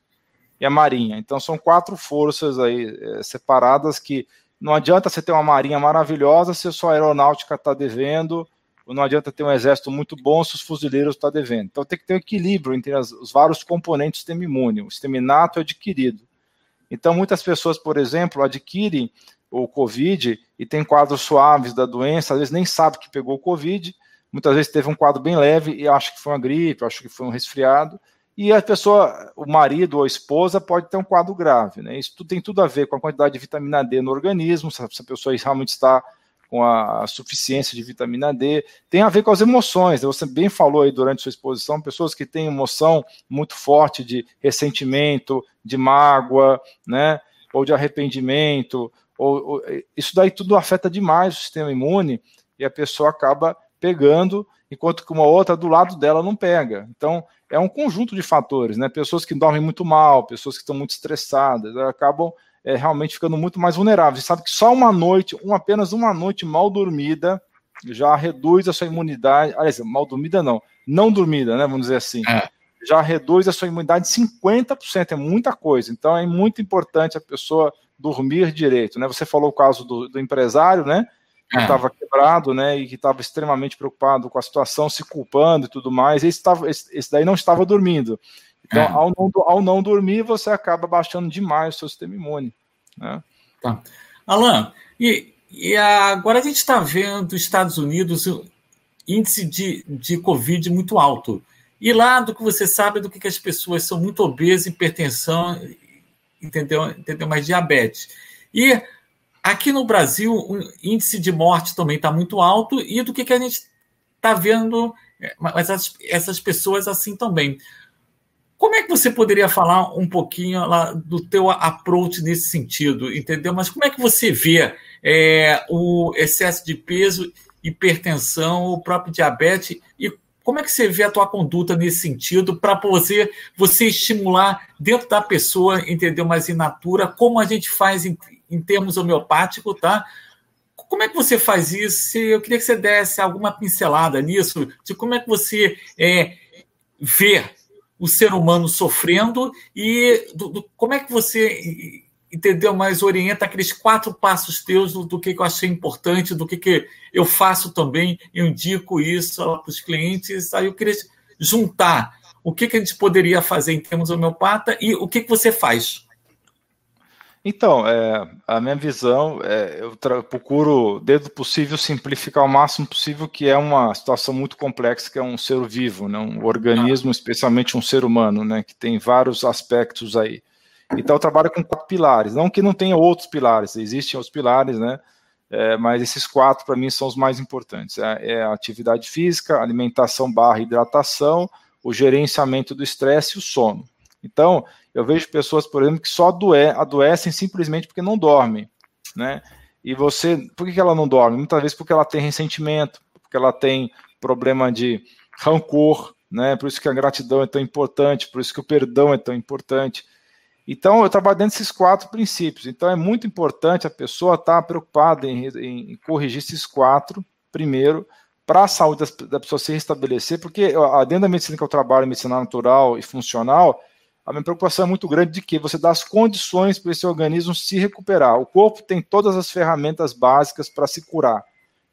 e a marinha. Então são quatro forças aí é, separadas que não adianta você ter uma marinha maravilhosa se a sua aeronáutica está devendo não adianta ter um exército muito bom se os fuzileiros estão tá devendo. Então tem que ter um equilíbrio entre as, os vários componentes do sistema imune. O sistema inato é adquirido. Então muitas pessoas, por exemplo, adquirem o Covid e tem quadros suaves da doença, às vezes nem sabe que pegou o Covid, muitas vezes teve um quadro bem leve e acha que foi uma gripe, acha que foi um resfriado, e a pessoa, o marido ou a esposa pode ter um quadro grave, né? Isso tem tudo a ver com a quantidade de vitamina D no organismo, se a pessoa realmente está com a suficiência de vitamina D, tem a ver com as emoções. Você bem falou aí durante sua exposição, pessoas que têm emoção muito forte de ressentimento, de mágoa, né, ou de arrependimento, ou, ou, isso daí tudo afeta demais o sistema imune e a pessoa acaba pegando, enquanto que uma outra do lado dela não pega. Então, é um conjunto de fatores, né? Pessoas que dormem muito mal, pessoas que estão muito estressadas, acabam é, realmente ficando muito mais vulneráveis. Você sabe que só uma noite, um, apenas uma noite mal dormida, já reduz a sua imunidade. Aliás, mal dormida não, não dormida, né? Vamos dizer assim. É. Já reduz a sua imunidade 50%, é muita coisa. Então é muito importante a pessoa dormir direito, né? Você falou o caso do, do empresário, né? Que estava é. quebrado, né? E que estava extremamente preocupado com a situação, se culpando e tudo mais. Esse, tava, esse, esse daí não estava dormindo. Então, é. ao, não, ao não dormir, você acaba baixando demais o seu sistema imune. Né? Tá. Alan, e, e agora a gente está vendo os Estados Unidos índice de, de Covid muito alto. E lá, do que você sabe, do que, que as pessoas são muito obesas, hipertensão, entendeu? entendeu? Mais diabetes. E aqui no Brasil, o índice de morte também está muito alto, e do que, que a gente está vendo, é, mas essas, essas pessoas assim também. Como é que você poderia falar um pouquinho lá do teu approach nesse sentido, entendeu? Mas como é que você vê é, o excesso de peso, hipertensão, o próprio diabetes e como é que você vê a tua conduta nesse sentido para você, você estimular dentro da pessoa, entendeu? Mais in natura, como a gente faz em, termos homeopáticos, tá? Como é que você faz isso? Eu queria que você desse alguma pincelada nisso, de como é que você é, vê o ser humano sofrendo e do, do, como é que você entendeu mais orienta aqueles quatro passos teus do, do que, eu achei importante, do que, que eu faço também, eu indico isso para os clientes. Aí eu queria juntar o que, que a gente poderia fazer em termos homeopata e o que, que você faz. Então, é, a minha visão, é, eu procuro, dentro do possível, simplificar o máximo possível, que é uma situação muito complexa, que é um ser vivo, né, um organismo, especialmente um ser humano, né, que tem vários aspectos aí. Então, eu trabalho com quatro pilares, não que não tenha outros pilares, existem os pilares, né, é, mas esses quatro, para mim, são os mais importantes. É, é a atividade física, alimentação barra hidratação, o gerenciamento do estresse e o sono. Então, eu vejo pessoas, por exemplo, que só adoecem simplesmente porque não dormem, né? e você, por que ela não dorme? Muitas vezes porque ela tem ressentimento, porque ela tem problema de rancor, né? Por isso que a gratidão é tão importante, por isso que o perdão é tão importante. Então, eu trabalho dentro desses quatro princípios. Então, é muito importante a pessoa estar preocupada em, em, em corrigir esses quatro, primeiro, para a saúde da, da, pessoa se restabelecer, porque dentro da medicina que eu trabalho, medicina natural e funcional, a minha preocupação é muito grande de que você dá as condições para esse organismo se recuperar. O corpo tem todas as ferramentas básicas para se curar.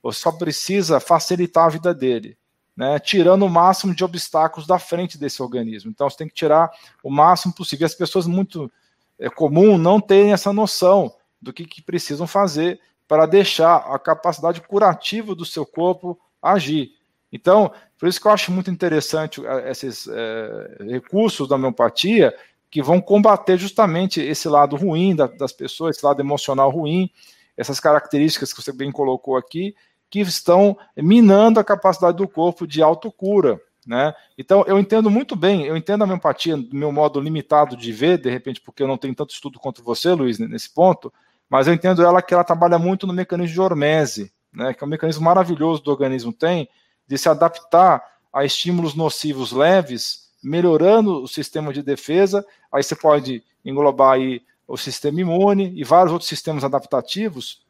Você só precisa facilitar a vida dele né, tirando o máximo de obstáculos da frente desse organismo. Então você tem que tirar o máximo possível. As pessoas muito é comum não terem essa noção do que, que precisam fazer para deixar a capacidade curativa do seu corpo agir. Então, por isso que eu acho muito interessante é, esses é, recursos da homeopatia que vão combater justamente esse lado ruim da, das pessoas, esse lado emocional ruim, essas características que você bem colocou aqui, que estão minando a capacidade do corpo de autocura. Né? Então, eu entendo muito bem, eu entendo a minha empatia do meu modo limitado de ver, de repente, porque eu não tenho tanto estudo quanto você, Luiz, nesse ponto, mas eu entendo ela que ela trabalha muito no mecanismo de hormese, né, que é um mecanismo maravilhoso do organismo tem de se adaptar a estímulos nocivos leves, melhorando o sistema de defesa. Aí você pode englobar aí o sistema imune e vários outros sistemas adaptativos,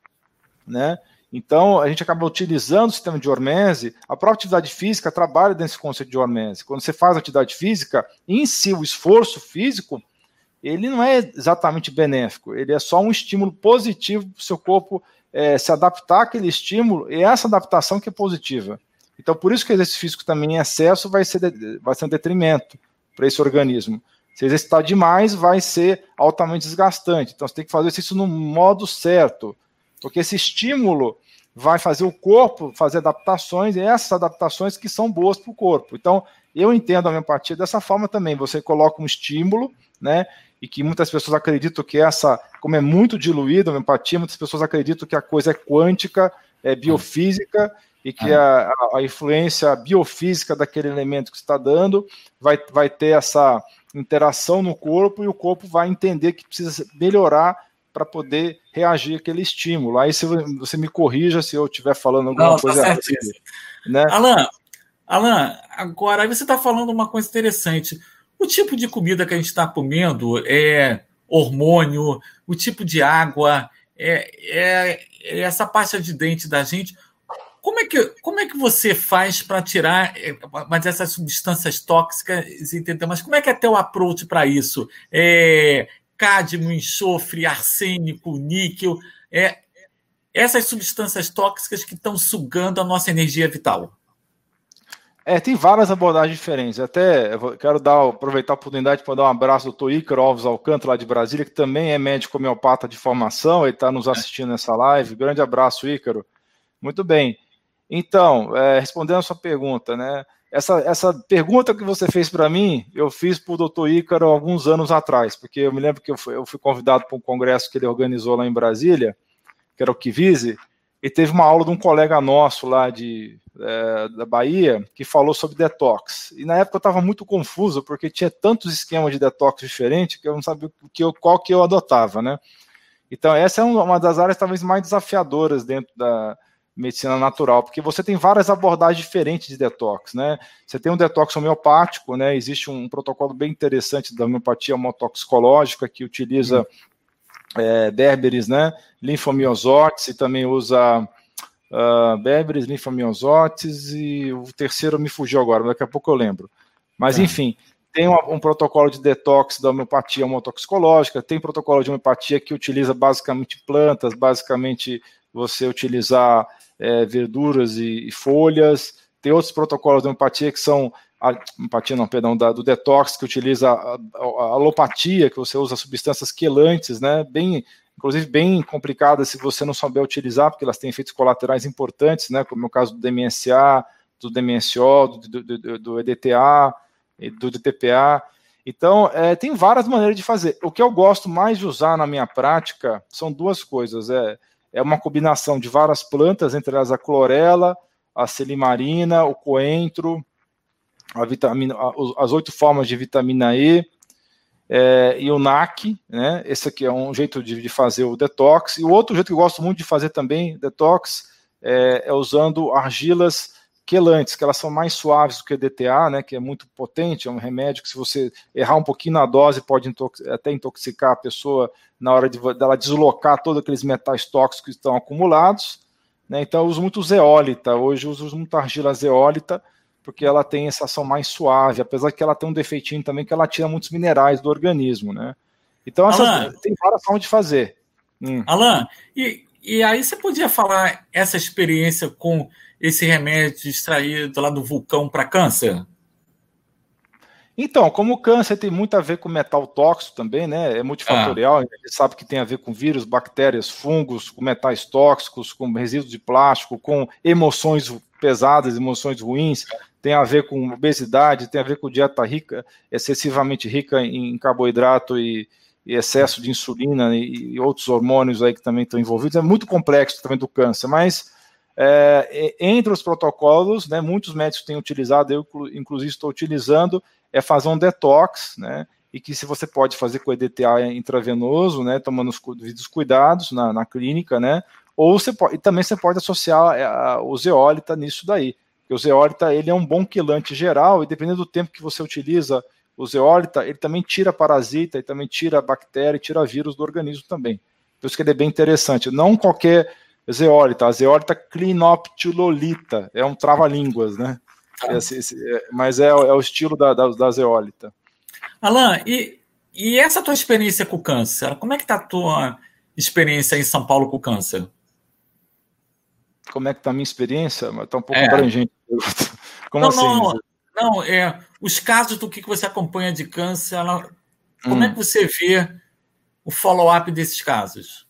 né? Então, a gente acaba utilizando o sistema de hormese, a própria atividade física trabalha desse conceito de hormese. Quando você faz atividade física, em si, o esforço físico, ele não é exatamente benéfico, ele é só um estímulo positivo para o seu corpo é, se adaptar àquele estímulo, e essa adaptação que é positiva. Então, por isso que o exercício físico também em excesso vai ser, vai ser um detrimento para esse organismo. Se exercitar demais, vai ser altamente desgastante. Então, você tem que fazer isso no modo certo, porque esse estímulo vai fazer o corpo fazer adaptações, e essas adaptações que são boas para o corpo. Então, eu entendo a homeopatia dessa forma também. Você coloca um estímulo, né? E que muitas pessoas acreditam que essa, como é muito diluída a homeopatia, muitas pessoas acreditam que a coisa é quântica, é biofísica, e que a, a, influência biofísica daquele elemento que está dando vai, vai ter essa interação no corpo e o corpo vai entender que precisa melhorar para poder reagir àquele estímulo. Aí se você me corrija se eu estiver falando alguma Não, tá coisa errada. Né? Alan, Alan, agora aí você está falando uma coisa interessante. O tipo de comida que a gente está comendo é hormônio, o tipo de água, é, é, é essa pasta de dente da gente. Como é que, como é que você faz para tirar é, mas essas substâncias tóxicas, entendeu? Mas como é que é teu approach para isso? É, cádmio, enxofre, arsênico, níquel, é, essas substâncias tóxicas que estão sugando a nossa energia vital. É, tem várias abordagens diferentes. Até quero dar, aproveitar a oportunidade para dar um abraço ao doutor Ícaro Alves Alcântara, lá de Brasília, que também é médico homeopata de formação, ele está nos assistindo nessa live. Grande abraço, Ícaro. Muito bem. Então, é, respondendo a sua pergunta, né? Essa, essa pergunta que você fez para mim, eu fiz para o doutor Ícaro alguns anos atrás, porque eu me lembro que eu fui, eu fui convidado para um congresso que ele organizou lá em Brasília, que era o Kivise, e teve uma aula de um colega nosso lá de, é, da Bahia que falou sobre detox. E na época eu estava muito confuso, porque tinha tantos esquemas de detox diferentes que eu não sabia que eu, qual que eu adotava, né? Então, essa é uma das áreas talvez mais desafiadoras dentro da, medicina natural, porque você tem várias abordagens diferentes de detox, né? Você tem um detox homeopático, né? Existe um protocolo bem interessante da homeopatia homotoxicológica que utiliza é, berberis, né? Linfomiosotes e também usa uh, berberis, linfomiosotes e o terceiro me fugiu agora, daqui a pouco eu lembro. Mas uhum. enfim, tem um, um, protocolo de detox da homeopatia homotoxicológica, tem protocolo de homeopatia que utiliza basicamente plantas, basicamente você utilizar é, verduras e, e, folhas. Tem outros protocolos de empatia que são a, empatia não, perdão, da, do detox que utiliza a, a, a, alopatia, que você usa substâncias quelantes, né? Bem, inclusive bem complicadas se você não souber utilizar, porque elas têm efeitos colaterais importantes, né? Como é o caso do DMSA, do DMSO, do, do, do, do EDTA, do DTPA. Então, é, tem várias maneiras de fazer. O que eu gosto mais de usar na minha prática são duas coisas. É, é uma combinação de várias plantas, entre elas a clorela, a selimarina, o coentro, a vitamina, as oito formas de vitamina E, é, e o NAC, né? Esse aqui é um jeito de, de, fazer o detox. E o outro jeito que eu gosto muito de fazer também detox é, é usando argilas quelantes, que elas são mais suaves do que DTA, né? Que é muito potente, é um remédio que se você errar um pouquinho na dose pode intox até intoxicar a pessoa na hora de dela deslocar todos aqueles metais tóxicos que estão acumulados. Né? Então eu uso muito zeólita. Hoje eu uso muito argila zeólita porque ela tem essa ação mais suave, apesar que ela tem um defeitinho também que ela tira muitos minerais do organismo, né? Então, essa, tem várias formas de fazer. Hum. Alan, e, e aí você podia falar essa experiência com esse remédio extraído lá do vulcão para câncer? Então, como o câncer tem muito a ver com metal tóxico também, né? É multifatorial, ah. a gente sabe que tem a ver com vírus, bactérias, fungos, com metais tóxicos, com resíduos de plástico, com emoções pesadas, emoções ruins tem a ver com obesidade, tem a ver com dieta rica, excessivamente rica em carboidrato e, e excesso de insulina e, e, outros hormônios aí que também estão envolvidos. É muito complexo também do câncer, mas é, entre os protocolos, né, muitos médicos têm utilizado, eu inclusive estou utilizando, é fazer um detox, né, e que se você pode fazer com EDTA intravenoso, né, tomando os devidos cuidados na, na clínica, né, ou você pode, e também você pode associar é, o zeólita nisso daí. Porque o zeólita ele é um bom quelante geral e dependendo do tempo que você utiliza o zeólita, ele também tira parasita, e também tira bactéria, tira vírus do organismo também. Por isso que ele é bem interessante. Não qualquer zeólita, a zeólita clinoptilolita, é um trava-línguas, né? Ah. Esse, esse, é, mas é, é, o estilo da, da, da zeólita. Alan, e, e essa tua experiência com o câncer? Como é que tá a tua experiência em São Paulo com o câncer? como é que está a minha experiência, mas está um pouco é. abrangente. Como não, assim? Não, não, é, os casos do que você acompanha de câncer, ela, como hum. é que você vê o follow-up desses casos?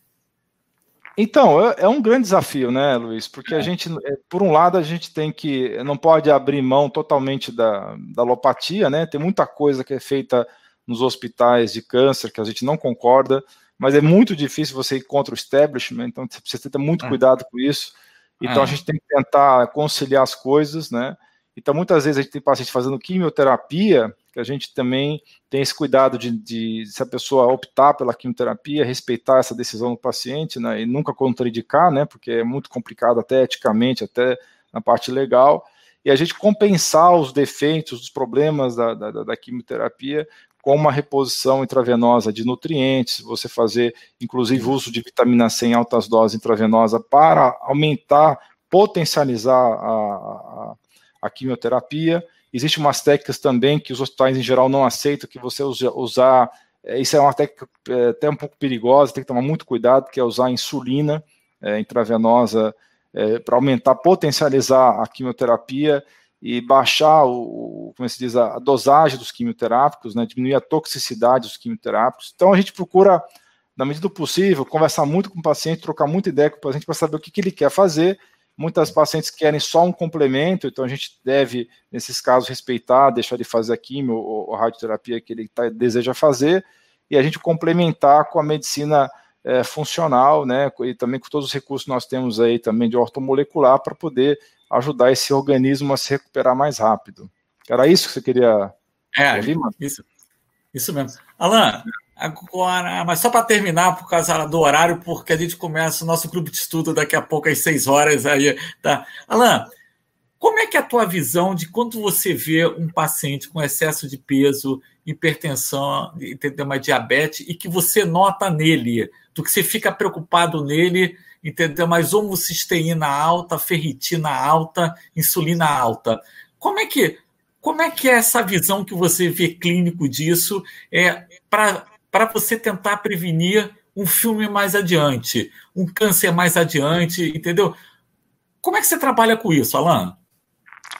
Então, é, é, um grande desafio, né, Luiz? Porque a é. gente, é, por um lado, a gente tem que, não pode abrir mão totalmente da, da alopatia, né? Tem muita coisa que é feita nos hospitais de câncer que a gente não concorda, mas é muito difícil você ir contra o establishment, então você precisa ter muito cuidado com isso. Então a gente tem que tentar conciliar as coisas, né? Então muitas vezes a gente tem paciente fazendo quimioterapia, que a gente também tem esse cuidado de, de, se a pessoa optar pela quimioterapia, respeitar essa decisão do paciente, né? E nunca contraindicar, né? Porque é muito complicado até eticamente, até na parte legal. E a gente compensar os defeitos, os problemas da, da, da quimioterapia com uma reposição intravenosa de nutrientes, você fazer, inclusive, uso de vitamina C em altas doses intravenosa para aumentar, potencializar a, a, a quimioterapia. Existem umas técnicas também que os hospitais em geral não aceitam, que você usa, usar, é, isso é uma técnica é, até um pouco perigosa, tem que tomar muito cuidado, que é usar insulina é, intravenosa é, para aumentar, potencializar a quimioterapia e baixar o, como se diz, a, dosagem dos quimioterápicos, né, diminuir a toxicidade dos quimioterápicos. Então a gente procura, na medida do possível, conversar muito com o paciente, trocar muita ideia com o paciente para saber o que, que ele quer fazer. Muitas pacientes querem só um complemento, então a gente deve, nesses casos, respeitar, deixar de fazer a quimio ou, ou radioterapia que ele tá, deseja fazer, e a gente complementar com a medicina é, funcional, né, e também com todos os recursos que nós temos aí também de ortomolecular para poder ajudar esse organismo a se recuperar mais rápido. Era isso que você queria é, ouvir, mano? Isso, isso mesmo. Alan, agora, mas só para terminar, por causa do horário, porque a gente começa o nosso grupo de estudo daqui a pouco às seis horas. Aí, tá? Alan, como é que é a tua visão de quando você vê um paciente com excesso de peso, hipertensão, uma diabetes, e que você nota nele, do que você fica preocupado nele entendeu? Mas homocisteína alta, ferritina alta, insulina alta. Como é que como é que é essa visão que você vê clínico disso é para você tentar prevenir um filme mais adiante, um câncer mais adiante, entendeu? Como é que você trabalha com isso, Alan?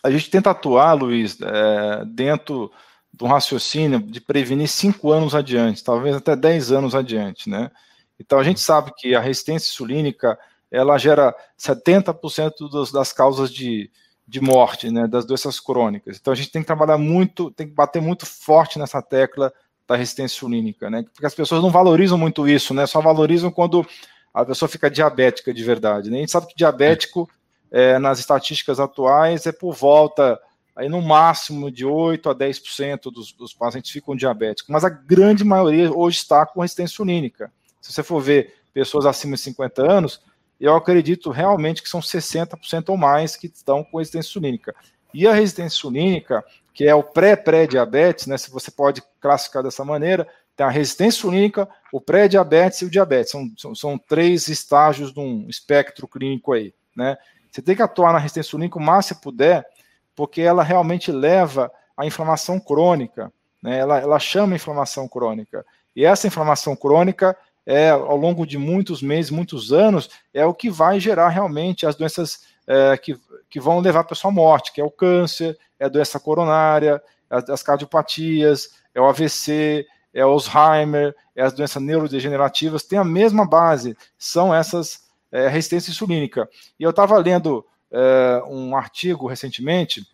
A gente tenta atuar, Luiz, é, dentro de um raciocínio de prevenir cinco anos adiante, talvez até dez anos adiante, né? Então, a gente sabe que a resistência insulínica ela gera 70% dos, das causas de, de morte, né, das doenças crônicas. Então, a gente tem que trabalhar muito, tem que bater muito forte nessa tecla da resistência insulínica, né, porque as pessoas não valorizam muito isso, né, só valorizam quando a pessoa fica diabética de verdade. Né? A gente sabe que diabético, é, nas estatísticas atuais, é por volta aí no máximo de 8 a 10% dos, dos pacientes ficam diabéticos, mas a grande maioria hoje está com resistência insulínica. Se você for ver pessoas acima de 50 anos, eu acredito realmente que são 60% ou mais que estão com resistência insulínica. E a resistência insulínica, que é o pré-pré-diabetes, né, se você pode classificar dessa maneira, tem a resistência insulínica, o pré-diabetes e o diabetes. São, são, são, três estágios de um espectro clínico aí, né? Você tem que atuar na resistência insulínica o mais que puder, porque ela realmente leva à inflamação crônica, né? Ela, ela chama inflamação crônica. E essa inflamação crônica é, ao longo de muitos meses, muitos anos, é o que vai gerar realmente as doenças é, que, que vão levar a pessoa à morte, que é o câncer, é a doença coronária, as, as cardiopatias, é o AVC, é Alzheimer, é as doenças neurodegenerativas, tem a mesma base, são essas é, resistência insulínica. E eu estava lendo é, um artigo recentemente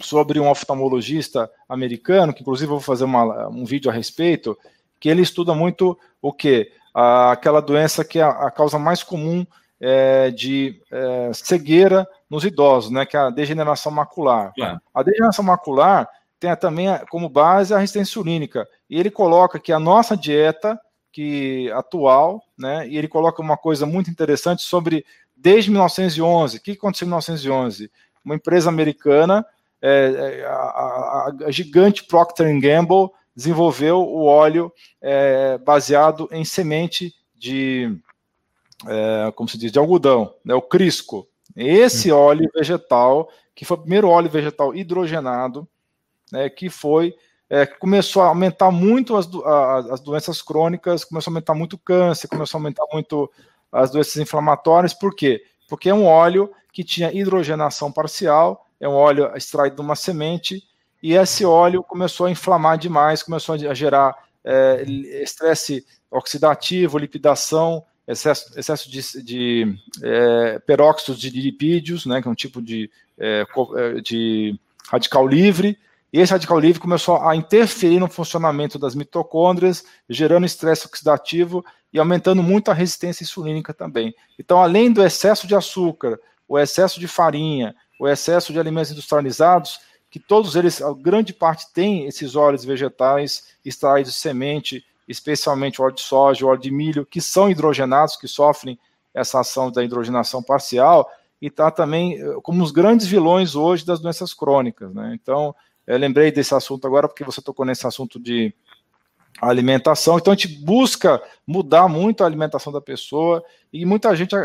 sobre um oftalmologista americano, que inclusive eu vou fazer uma, um vídeo a respeito, que ele estuda muito o que? Aquela doença que é a, causa mais comum é, de é, cegueira nos idosos, né, que é a degeneração macular. Claro. A degeneração macular tem também como base a resistência insulínica. E ele coloca que a nossa dieta que atual, né, e ele coloca uma coisa muito interessante sobre desde 1911. O que aconteceu em 1911? Uma empresa americana, é, é, a, a, a gigante Procter Gamble, desenvolveu o óleo é, baseado em semente de, é, como se diz, de algodão, né, o Crisco. Esse hum. óleo vegetal, que foi o primeiro óleo vegetal hidrogenado, né, que foi é, começou a aumentar muito as, as doenças crônicas, começou a aumentar muito o câncer, começou a aumentar muito as doenças inflamatórias, por quê? Porque é um óleo que tinha hidrogenação parcial, é um óleo extraído de uma semente, e esse óleo começou a inflamar demais, começou a gerar é, estresse oxidativo, lipidação, excesso, excesso de, de é, peróxido de lipídios, né, que é um tipo de, é, é, de radical livre, e esse radical livre começou a interferir no funcionamento das mitocôndrias, gerando estresse oxidativo e aumentando muito a resistência insulínica também. Então, além do excesso de açúcar, o excesso de farinha, o excesso de alimentos industrializados, que todos eles, a grande parte tem esses óleos vegetais extraídos de semente, especialmente óleo de soja, óleo de milho, que são hidrogenados, que sofrem essa ação da hidrogenação parcial, e está também eh, como os grandes vilões hoje das doenças crônicas. Né? Então, eu lembrei desse assunto agora porque você tocou nesse assunto de alimentação. Então, a gente busca mudar muito a alimentação da pessoa e muita gente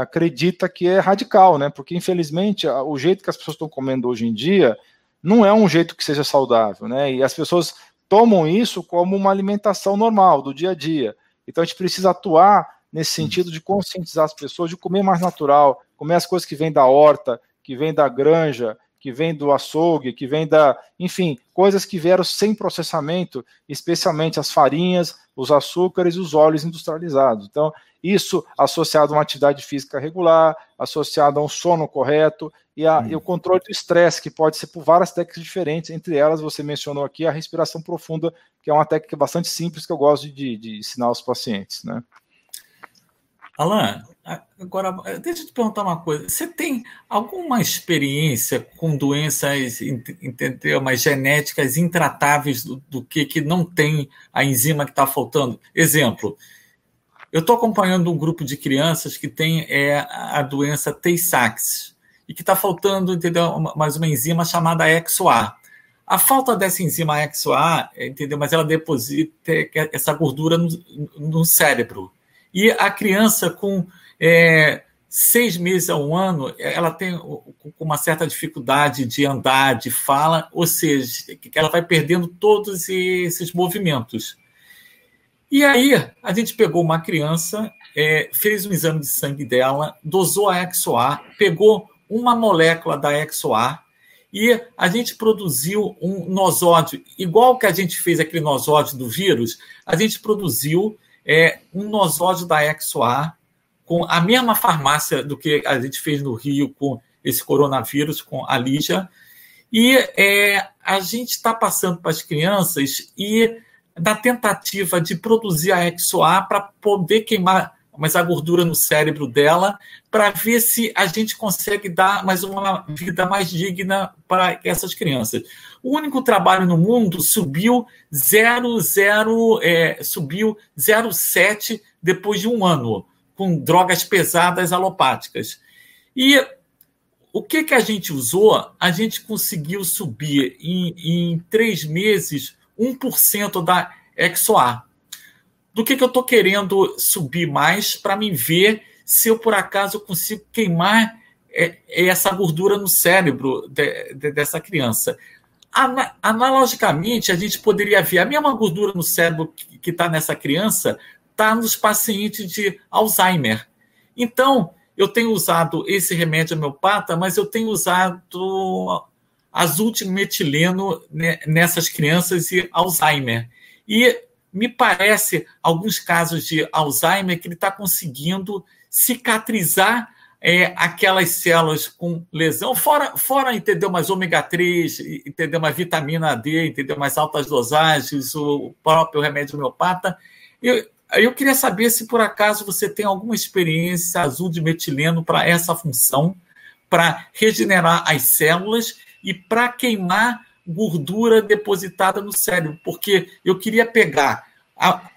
acredita que é radical, né? Porque, infelizmente, o jeito que as pessoas estão comendo hoje em dia não é um jeito que seja saudável, né? E as pessoas tomam isso como uma alimentação normal, do dia a dia. Então a gente precisa atuar nesse sentido de conscientizar as pessoas de comer mais natural, comer as coisas que vêm da horta, que vêm da granja, que vêm do açougue, que vêm da, enfim, coisas que vieram sem processamento, especialmente as farinhas, os açúcares e os óleos industrializados. Então, isso associado a uma atividade física regular, associado a um sono correto e, a, hum. e o controle do estresse, que pode ser por várias técnicas diferentes, entre elas você mencionou aqui a respiração profunda, que é uma técnica bastante simples que eu gosto de, de ensinar aos pacientes. Né? Alain, agora deixa eu te perguntar uma coisa. Você tem alguma experiência com doenças entendeu, mais genéticas intratáveis do, do que, que não tem a enzima que está faltando? Exemplo, eu estou acompanhando um grupo de crianças que tem é, a doença Tay-Sachs e que está faltando, entendeu, mais uma enzima chamada EXO-A. A falta dessa enzima EXO-A, entendeu, mas ela deposita essa gordura no, no cérebro. E a criança com é, seis meses a um ano, ela tem uma certa dificuldade de andar, de fala, ou seja, ela vai perdendo todos esses movimentos. E aí, a gente pegou uma criança, é, fez um exame de sangue dela, dosou a EXO-A, pegou uma molécula da EXO-A e a gente produziu um nosódio, igual que a gente fez aquele nosódio do vírus, a gente produziu é, um nosódio da EXO-A com a mesma farmácia do que a gente fez no Rio com esse coronavírus, com a Lígia. E é, a gente está passando para as crianças e da tentativa de produzir a EXO-A para poder queimar mas a gordura no cérebro dela, para ver se a gente consegue dar mais uma vida mais digna para essas crianças. O único trabalho no mundo subiu 0,0 é, subiu 0,7 depois de um ano com drogas pesadas alopáticas. E o que, que a gente usou? A gente conseguiu subir em, em três meses 1% da EXOA do que, que eu estou querendo subir mais para me ver se eu por acaso consigo queimar é, essa gordura no cérebro de, de, dessa criança. analogicamente, a gente poderia ver a mesma gordura no cérebro que está nessa criança, está nos pacientes de Alzheimer. Então, eu tenho usado esse remédio homeopata, mas eu tenho usado azul de metileno nessas crianças e Alzheimer. E me parece, alguns casos de Alzheimer, que ele está conseguindo cicatrizar é, aquelas células com lesão, fora, fora entendeu, mais ômega 3, entendeu, mais vitamina D, entendeu, mais altas dosagens, o próprio remédio homeopata. Eu, eu queria saber se por acaso você tem alguma experiência azul de metileno para essa função, para regenerar as células e para queimar gordura depositada no cérebro, porque eu queria pegar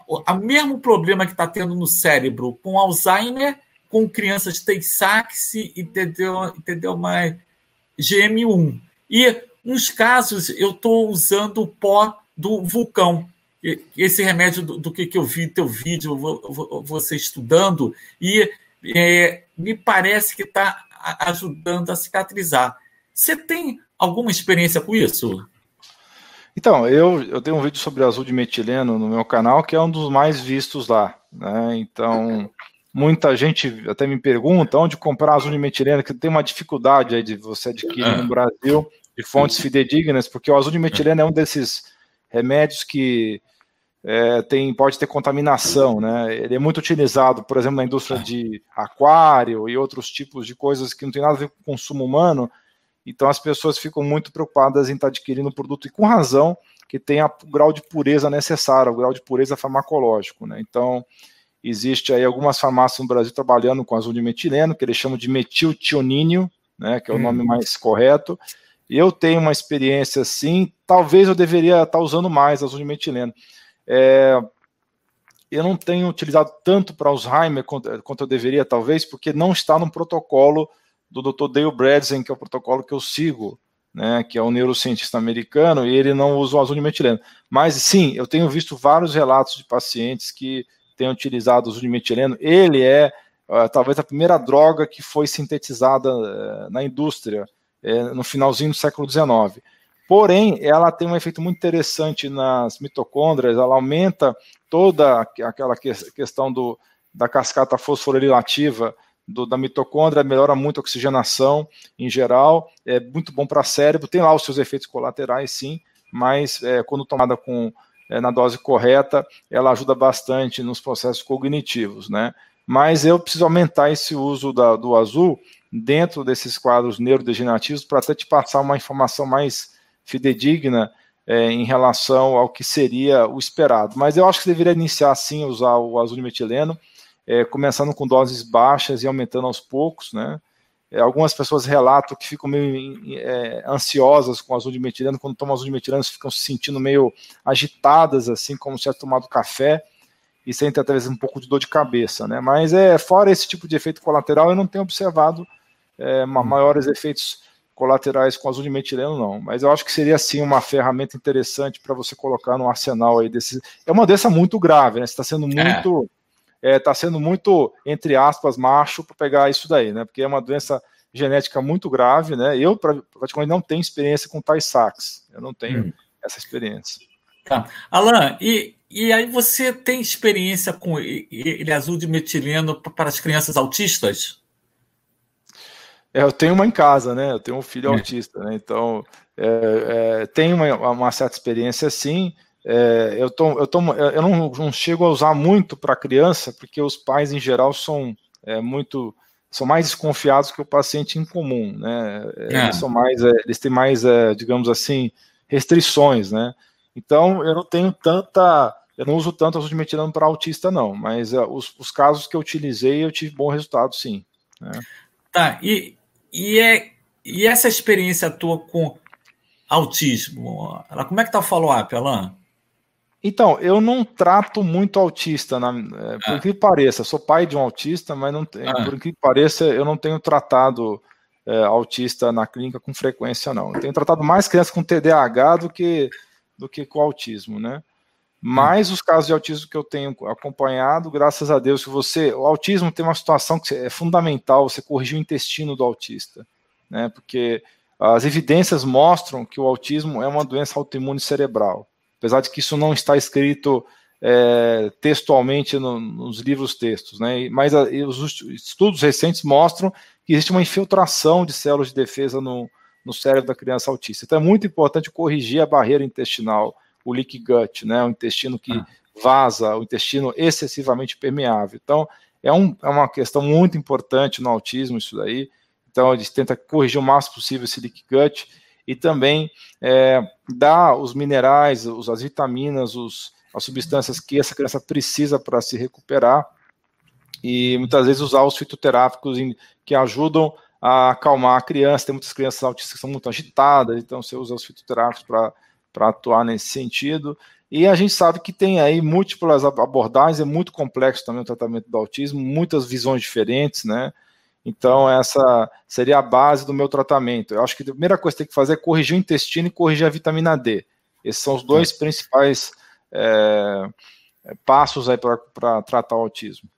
o mesmo problema que está tendo no cérebro com Alzheimer, com crianças Tay-Sachs, entendeu? entendeu? Mas GM1. E uns casos eu estou usando o pó do vulcão. Esse remédio do, do que, que eu vi teu vídeo, você estudando, e é, me parece que está ajudando a cicatrizar. Você tem alguma experiência com isso? Então, eu, eu tenho um vídeo sobre azul de metileno no meu canal, que é um dos mais vistos lá. Né? Então, muita gente até me pergunta onde comprar azul de metileno, que tem uma dificuldade aí de você adquirir no Brasil, de fontes fidedignas, porque o azul de metileno é um desses remédios que é, tem, pode ter contaminação, né? Ele é muito utilizado, por exemplo, na indústria de aquário e outros tipos de coisas que não tem nada a ver com o consumo humano, então as pessoas ficam muito preocupadas em estar adquirindo um produto, e com razão, que tenha o grau de pureza necessário, o grau de pureza farmacológico. Né? Então, existe aí algumas farmácias no Brasil trabalhando com azul de metileno, que eles chamam de metiltionínio, né, que é o hum. nome mais correto. E eu tenho uma experiência assim, talvez eu deveria estar usando mais azul de metileno. É, eu não tenho utilizado tanto para Alzheimer quanto, quanto eu deveria, talvez, porque não está no protocolo do Dr. Dale Bredesen, que é o protocolo que eu sigo, né, que é um neurocientista americano, e ele não usa o azul de metileno. Mas sim, eu tenho visto vários relatos de pacientes que têm utilizado o azul de metileno. Ele é uh, talvez a primeira droga que foi sintetizada uh, na indústria uh, no finalzinho do século XIX. Porém, ela tem um efeito muito interessante nas mitocôndrias, ela aumenta toda aquela questão do, da cascata fosforilativa do, da mitocôndria, melhora muito a oxigenação em geral, é muito bom para cérebro, tem lá os seus efeitos colaterais, sim, mas é, quando tomada com é, na dose correta, ela ajuda bastante nos processos cognitivos, né? Mas eu preciso aumentar esse uso da, do azul dentro desses quadros neurodegenerativos para até te passar uma informação mais fidedigna é, em relação ao que seria o esperado. Mas eu acho que deveria iniciar sim usar o azul de metileno é, começando com doses baixas e aumentando aos poucos, né? É, algumas pessoas relatam que ficam meio é, ansiosas com azul de metileno, quando tomam azul de metileno ficam se sentindo meio agitadas, assim, como se tivesse tomado café, e sentem até um pouco de dor de cabeça, né? Mas é fora esse tipo de efeito colateral, eu não tenho observado é, maiores efeitos colaterais com azul de metileno, não. Mas eu acho que seria sim uma ferramenta interessante para você colocar no arsenal aí desses. É uma doença muito grave, né? Está sendo é. muito está é, tá sendo muito, entre aspas, macho para pegar isso daí, né? Porque é uma doença genética muito grave, né? Eu, praticamente, não tenho experiência com Tay-Sachs. Eu não tenho hum. essa experiência. Tá. Alan, e, e aí você tem experiência com ele azul de metileno para as crianças autistas? É, eu tenho uma em casa, né? Eu tenho um filho é. autista, né? Então, é, é, tenho uma, uma certa experiência, sim. É, eu, tô, eu, tô, eu não, não chego a usar muito para criança, porque os pais, em geral, são é, muito são mais desconfiados que o paciente em comum, né? É, é. Eles são mais, é, eles têm mais, é, digamos assim, restrições, né? Então eu não tenho tanta eu não uso tanto a azumetilano para autista, não, mas os, os, casos que eu utilizei, eu tive bom resultado, sim. Né? Tá, e, e, é, e essa experiência tua com autismo, como é que tá o follow-up, Alain? Então, eu não trato muito autista, na, é, por ah. que pareça. Sou pai de um autista, mas não tem, ah. por que pareça, eu não tenho tratado é, autista na clínica com frequência, não. Eu tenho tratado mais crianças com TDAH do que, do que com autismo, né? Mas os casos de autismo que eu tenho acompanhado, graças a Deus, que você. O autismo tem uma situação que é fundamental você corrigir o intestino do autista, né? Porque as evidências mostram que o autismo é uma doença autoimune cerebral. Apesar de que isso não está escrito é, textualmente no, nos livros textos, né? Mas a, os estudos recentes mostram que existe uma infiltração de células de defesa no, no cérebro da criança autista. Então é muito importante corrigir a barreira intestinal o leak gut, né, o intestino que ah. vaza, o intestino excessivamente permeável. Então, é, um, é uma questão muito importante no autismo isso daí. Então, a gente tenta corrigir o máximo possível esse leak gut e também é, dar os minerais, os, as vitaminas, os, as substâncias que essa criança precisa para se recuperar e muitas vezes usar os fitoterápicos em, que ajudam a acalmar a criança. Tem muitas crianças autistas que são muito agitadas, então você usa os fitoterápicos para atuar nesse sentido. E a gente sabe que tem aí múltiplas abordagens, é muito complexo também o tratamento do autismo, muitas visões diferentes, né? Então, essa seria a base do meu tratamento. Eu acho que a primeira coisa que tem que fazer é corrigir o intestino e corrigir a vitamina D. Esses são os dois principais é, passos aí para tratar o autismo.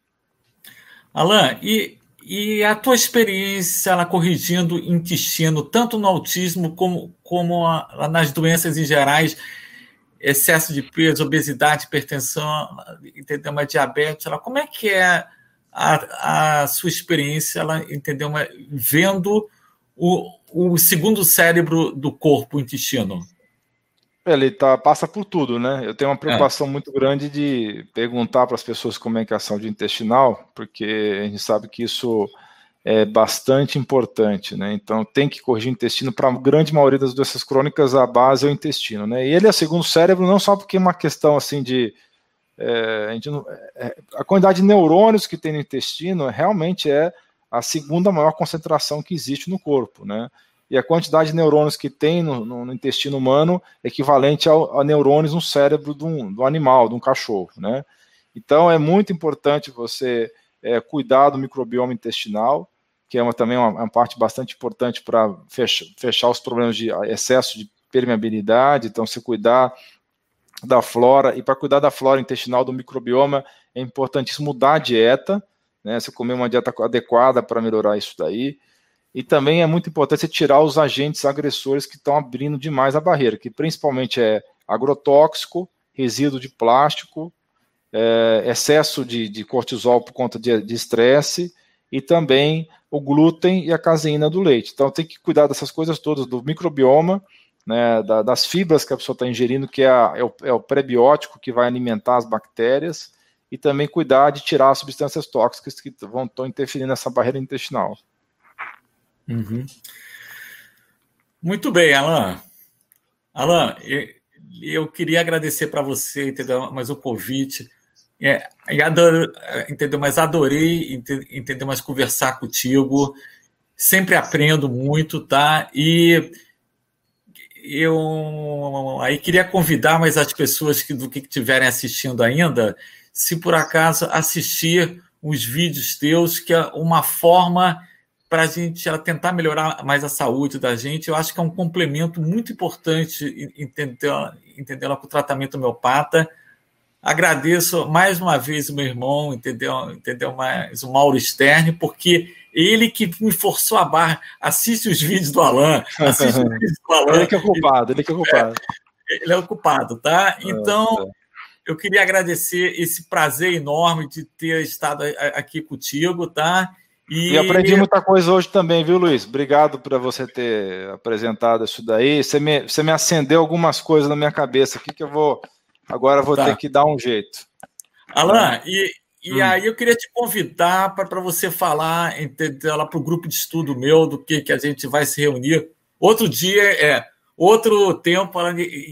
Alan, e e a tua experiência ela corrigindo intestino, tanto no autismo como, como a, nas doenças em gerais, excesso de peso, obesidade, hipertensão? Uma diabetes, ela, como é que é a, a sua experiência, ela, entendeu? Uma, vendo o, o segundo cérebro do corpo, o intestino? Ele tá, passa por tudo, né? Eu tenho uma preocupação é. muito grande de perguntar para as pessoas como é que é a saúde intestinal, porque a gente sabe que isso é bastante importante, né? Então tem que corrigir o intestino. Para a grande maioria das doenças crônicas, a base é o intestino, né? E ele é segundo cérebro, não só porque é uma questão assim de é, a, não, é, a quantidade de neurônios que tem no intestino realmente é a segunda maior concentração que existe no corpo, né? e a quantidade de neurônios que tem no, no, no intestino humano é equivalente ao, a neurônios no cérebro de um, do animal, de um cachorro, né? Então é muito importante você é, cuidar do microbioma intestinal, que é uma, também uma, uma parte bastante importante para fechar, fechar os problemas de excesso de permeabilidade, então se cuidar da flora, e para cuidar da flora intestinal, do microbioma, é importantíssimo mudar a dieta, né? Você comer uma dieta adequada para melhorar isso daí. E também é muito importante você tirar os agentes agressores que estão abrindo demais a barreira, que principalmente é agrotóxico, resíduo de plástico, é, excesso de, de, cortisol por conta de estresse e também o glúten e a caseína do leite. Então tem que cuidar dessas coisas todas, do microbioma, né, da, das fibras que a pessoa está ingerindo, que é, a, é, o, é o prebiótico que vai alimentar as bactérias, e também cuidar de tirar as substâncias tóxicas que vão estão interferindo nessa barreira intestinal. Uhum. Muito bem, Alan. Alan, eu, eu queria agradecer para você, entendeu? Mais o convite. É, adoro, entendeu? Mas adorei, entendeu? Mas conversar contigo. Sempre aprendo muito, tá? E eu aí queria convidar mais as pessoas que do que estiverem assistindo ainda, se por acaso assistir os vídeos teus, que é uma forma para a gente tentar melhorar mais a saúde da gente. Eu acho que é um complemento muito importante entender, entender com o tratamento homeopata. Agradeço mais uma vez o meu irmão, entendeu? entendeu? Mais o Mauro Stern, porque ele que me forçou a barra. Assiste os vídeos do Alan. Assiste os vídeos do Alan. Ele que é o culpado, ele que é o culpado. É, ele é o culpado, tá? É, então, é. eu queria agradecer esse prazer enorme de ter estado aqui contigo, tá? E... e... aprendi muita coisa hoje também, viu, Luiz? Obrigado por você ter apresentado isso daí. Você me, você me acendeu algumas coisas na minha cabeça aqui que eu vou. Agora vou tá. ter que dar um jeito. Alan, e, e hum. aí eu queria te convidar para você falar lá para o grupo de estudo meu do que, que a gente vai se reunir. Outro dia é outro tempo,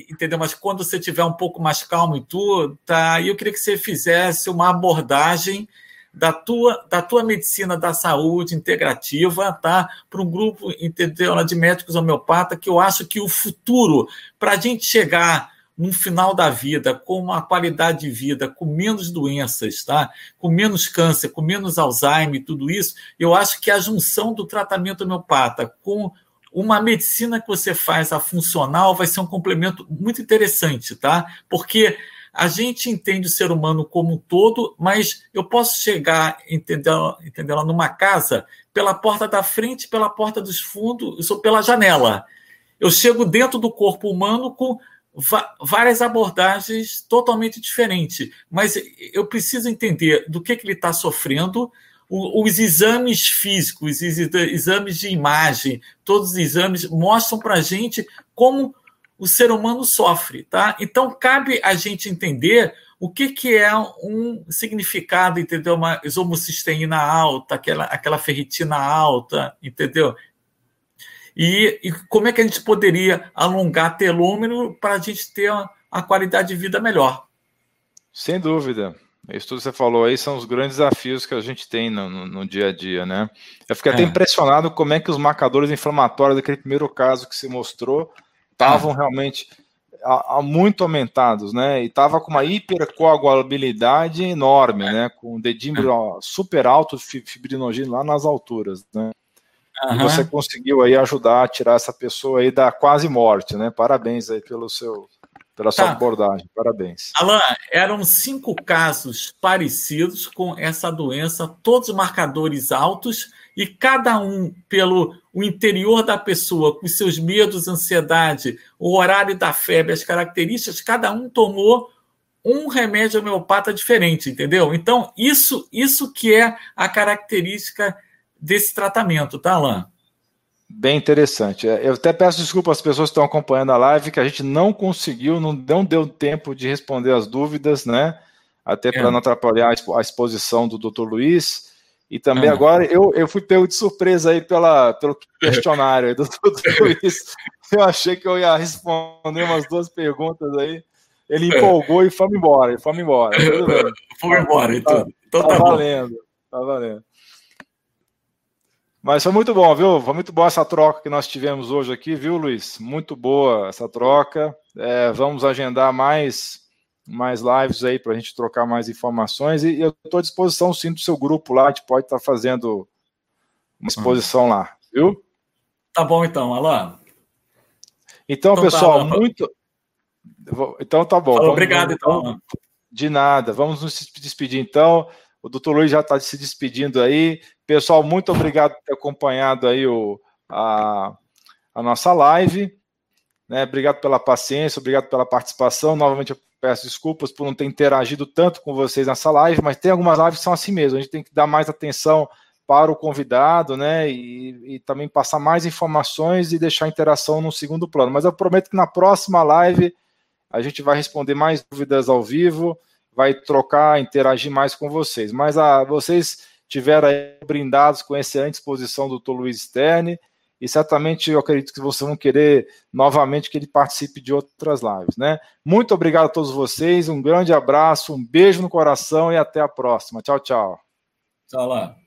entendeu? Mas quando você tiver um pouco mais calmo e tudo, tá? eu queria que você fizesse uma abordagem da tua, da tua medicina da saúde integrativa, tá? Para um grupo entendeu, de médicos homeopatas, que eu acho que o futuro, para a gente chegar no final da vida, com uma qualidade de vida, com menos doenças, tá? com menos câncer, com menos Alzheimer, tudo isso, eu acho que a junção do tratamento homeopata com uma medicina que você faz a funcional vai ser um complemento muito interessante, tá? Porque a gente entende o ser humano como um todo, mas eu posso chegar, entendeu, entendeu, numa casa pela porta da frente, pela porta dos fundos, ou pela janela. Eu chego dentro do corpo humano com várias abordagens totalmente diferentes, mas eu preciso entender do que, que ele está sofrendo, os exames físicos, os exames de imagem, todos os exames mostram para a gente como o ser humano sofre, tá? Então cabe a gente entender o que, que é um significado, entendeu? Uma isomocisteína alta, aquela, aquela ferritina alta, entendeu? E, e como é que a gente poderia alongar telômero para a gente ter uma, uma qualidade de vida melhor? Sem dúvida. Isso tudo que você falou aí são os grandes desafios que a gente tem no, no, no dia a dia, né? Eu fiquei é. até impressionado como é que os marcadores inflamatórios daquele primeiro caso que você mostrou estavam é. realmente a, a muito aumentados, né? E estava com uma hipercoagulabilidade enorme, né? Com um dedímero é. super alto, fibrinogênio lá nas alturas, né? Uhum. E você conseguiu aí ajudar a tirar essa pessoa aí da quase morte, né? Parabéns aí pelo seu pela sua tá. abordagem. Parabéns. Alain, eram cinco casos parecidos com essa doença, todos marcadores altos, e cada um pelo o interior da pessoa, com seus medos, ansiedade, o horário da febre, as características, cada um tomou um remédio homeopata diferente, entendeu? Então, isso, isso que é a característica desse tratamento, tá, Alain? Bem interessante. É, eu até peço desculpa às pessoas que estão acompanhando a live, que a gente não conseguiu, não, deu tempo de responder as dúvidas, né? Até para é. não atrapalhar a exposição do Dr. Luiz. E também é. agora eu, eu fui pego de surpresa aí pela, pelo questionário do Dr. Luiz. Eu achei que eu ia responder umas duas perguntas aí. Ele empolgou e foi embora, e foi embora. Foi embora, então. Tá, então tá, tá valendo, tá valendo. Mas foi muito bom, viu? Foi muito boa essa troca que nós tivemos hoje aqui, viu, Luiz? Muito boa essa troca. É, vamos agendar mais, mais lives aí para a gente trocar mais informações. E eu estou à disposição, sim, do seu grupo lá. A gente pode estar tá fazendo uma exposição hum. lá, viu? Tá bom, então, Alain. Então, então tá, pessoal, tá, muito. Então tá bom. Vamos, obrigado, então. De nada. Vamos nos despedir, então. O doutor Luiz já está se despedindo aí. Pessoal, muito obrigado por ter acompanhado aí o, a, a nossa live. Né? Obrigado pela paciência, obrigado pela participação. Novamente, eu peço desculpas por não ter interagido tanto com vocês nessa live, mas tem algumas lives que são assim mesmo. A gente tem que dar mais atenção para o convidado, né? E, e também passar mais informações e deixar a interação no segundo plano. Mas eu prometo que na próxima live a gente vai responder mais dúvidas ao vivo, vai trocar, interagir mais com vocês. Mas ah, vocês tiveram brindados com excelente exposição do Dr. Luiz Sterne, e certamente eu acredito que vocês vão querer novamente que ele participe de outras lives, né? Muito obrigado a todos vocês, um grande abraço, um beijo no coração e até a próxima. Tchau, tchau. Tchau lá.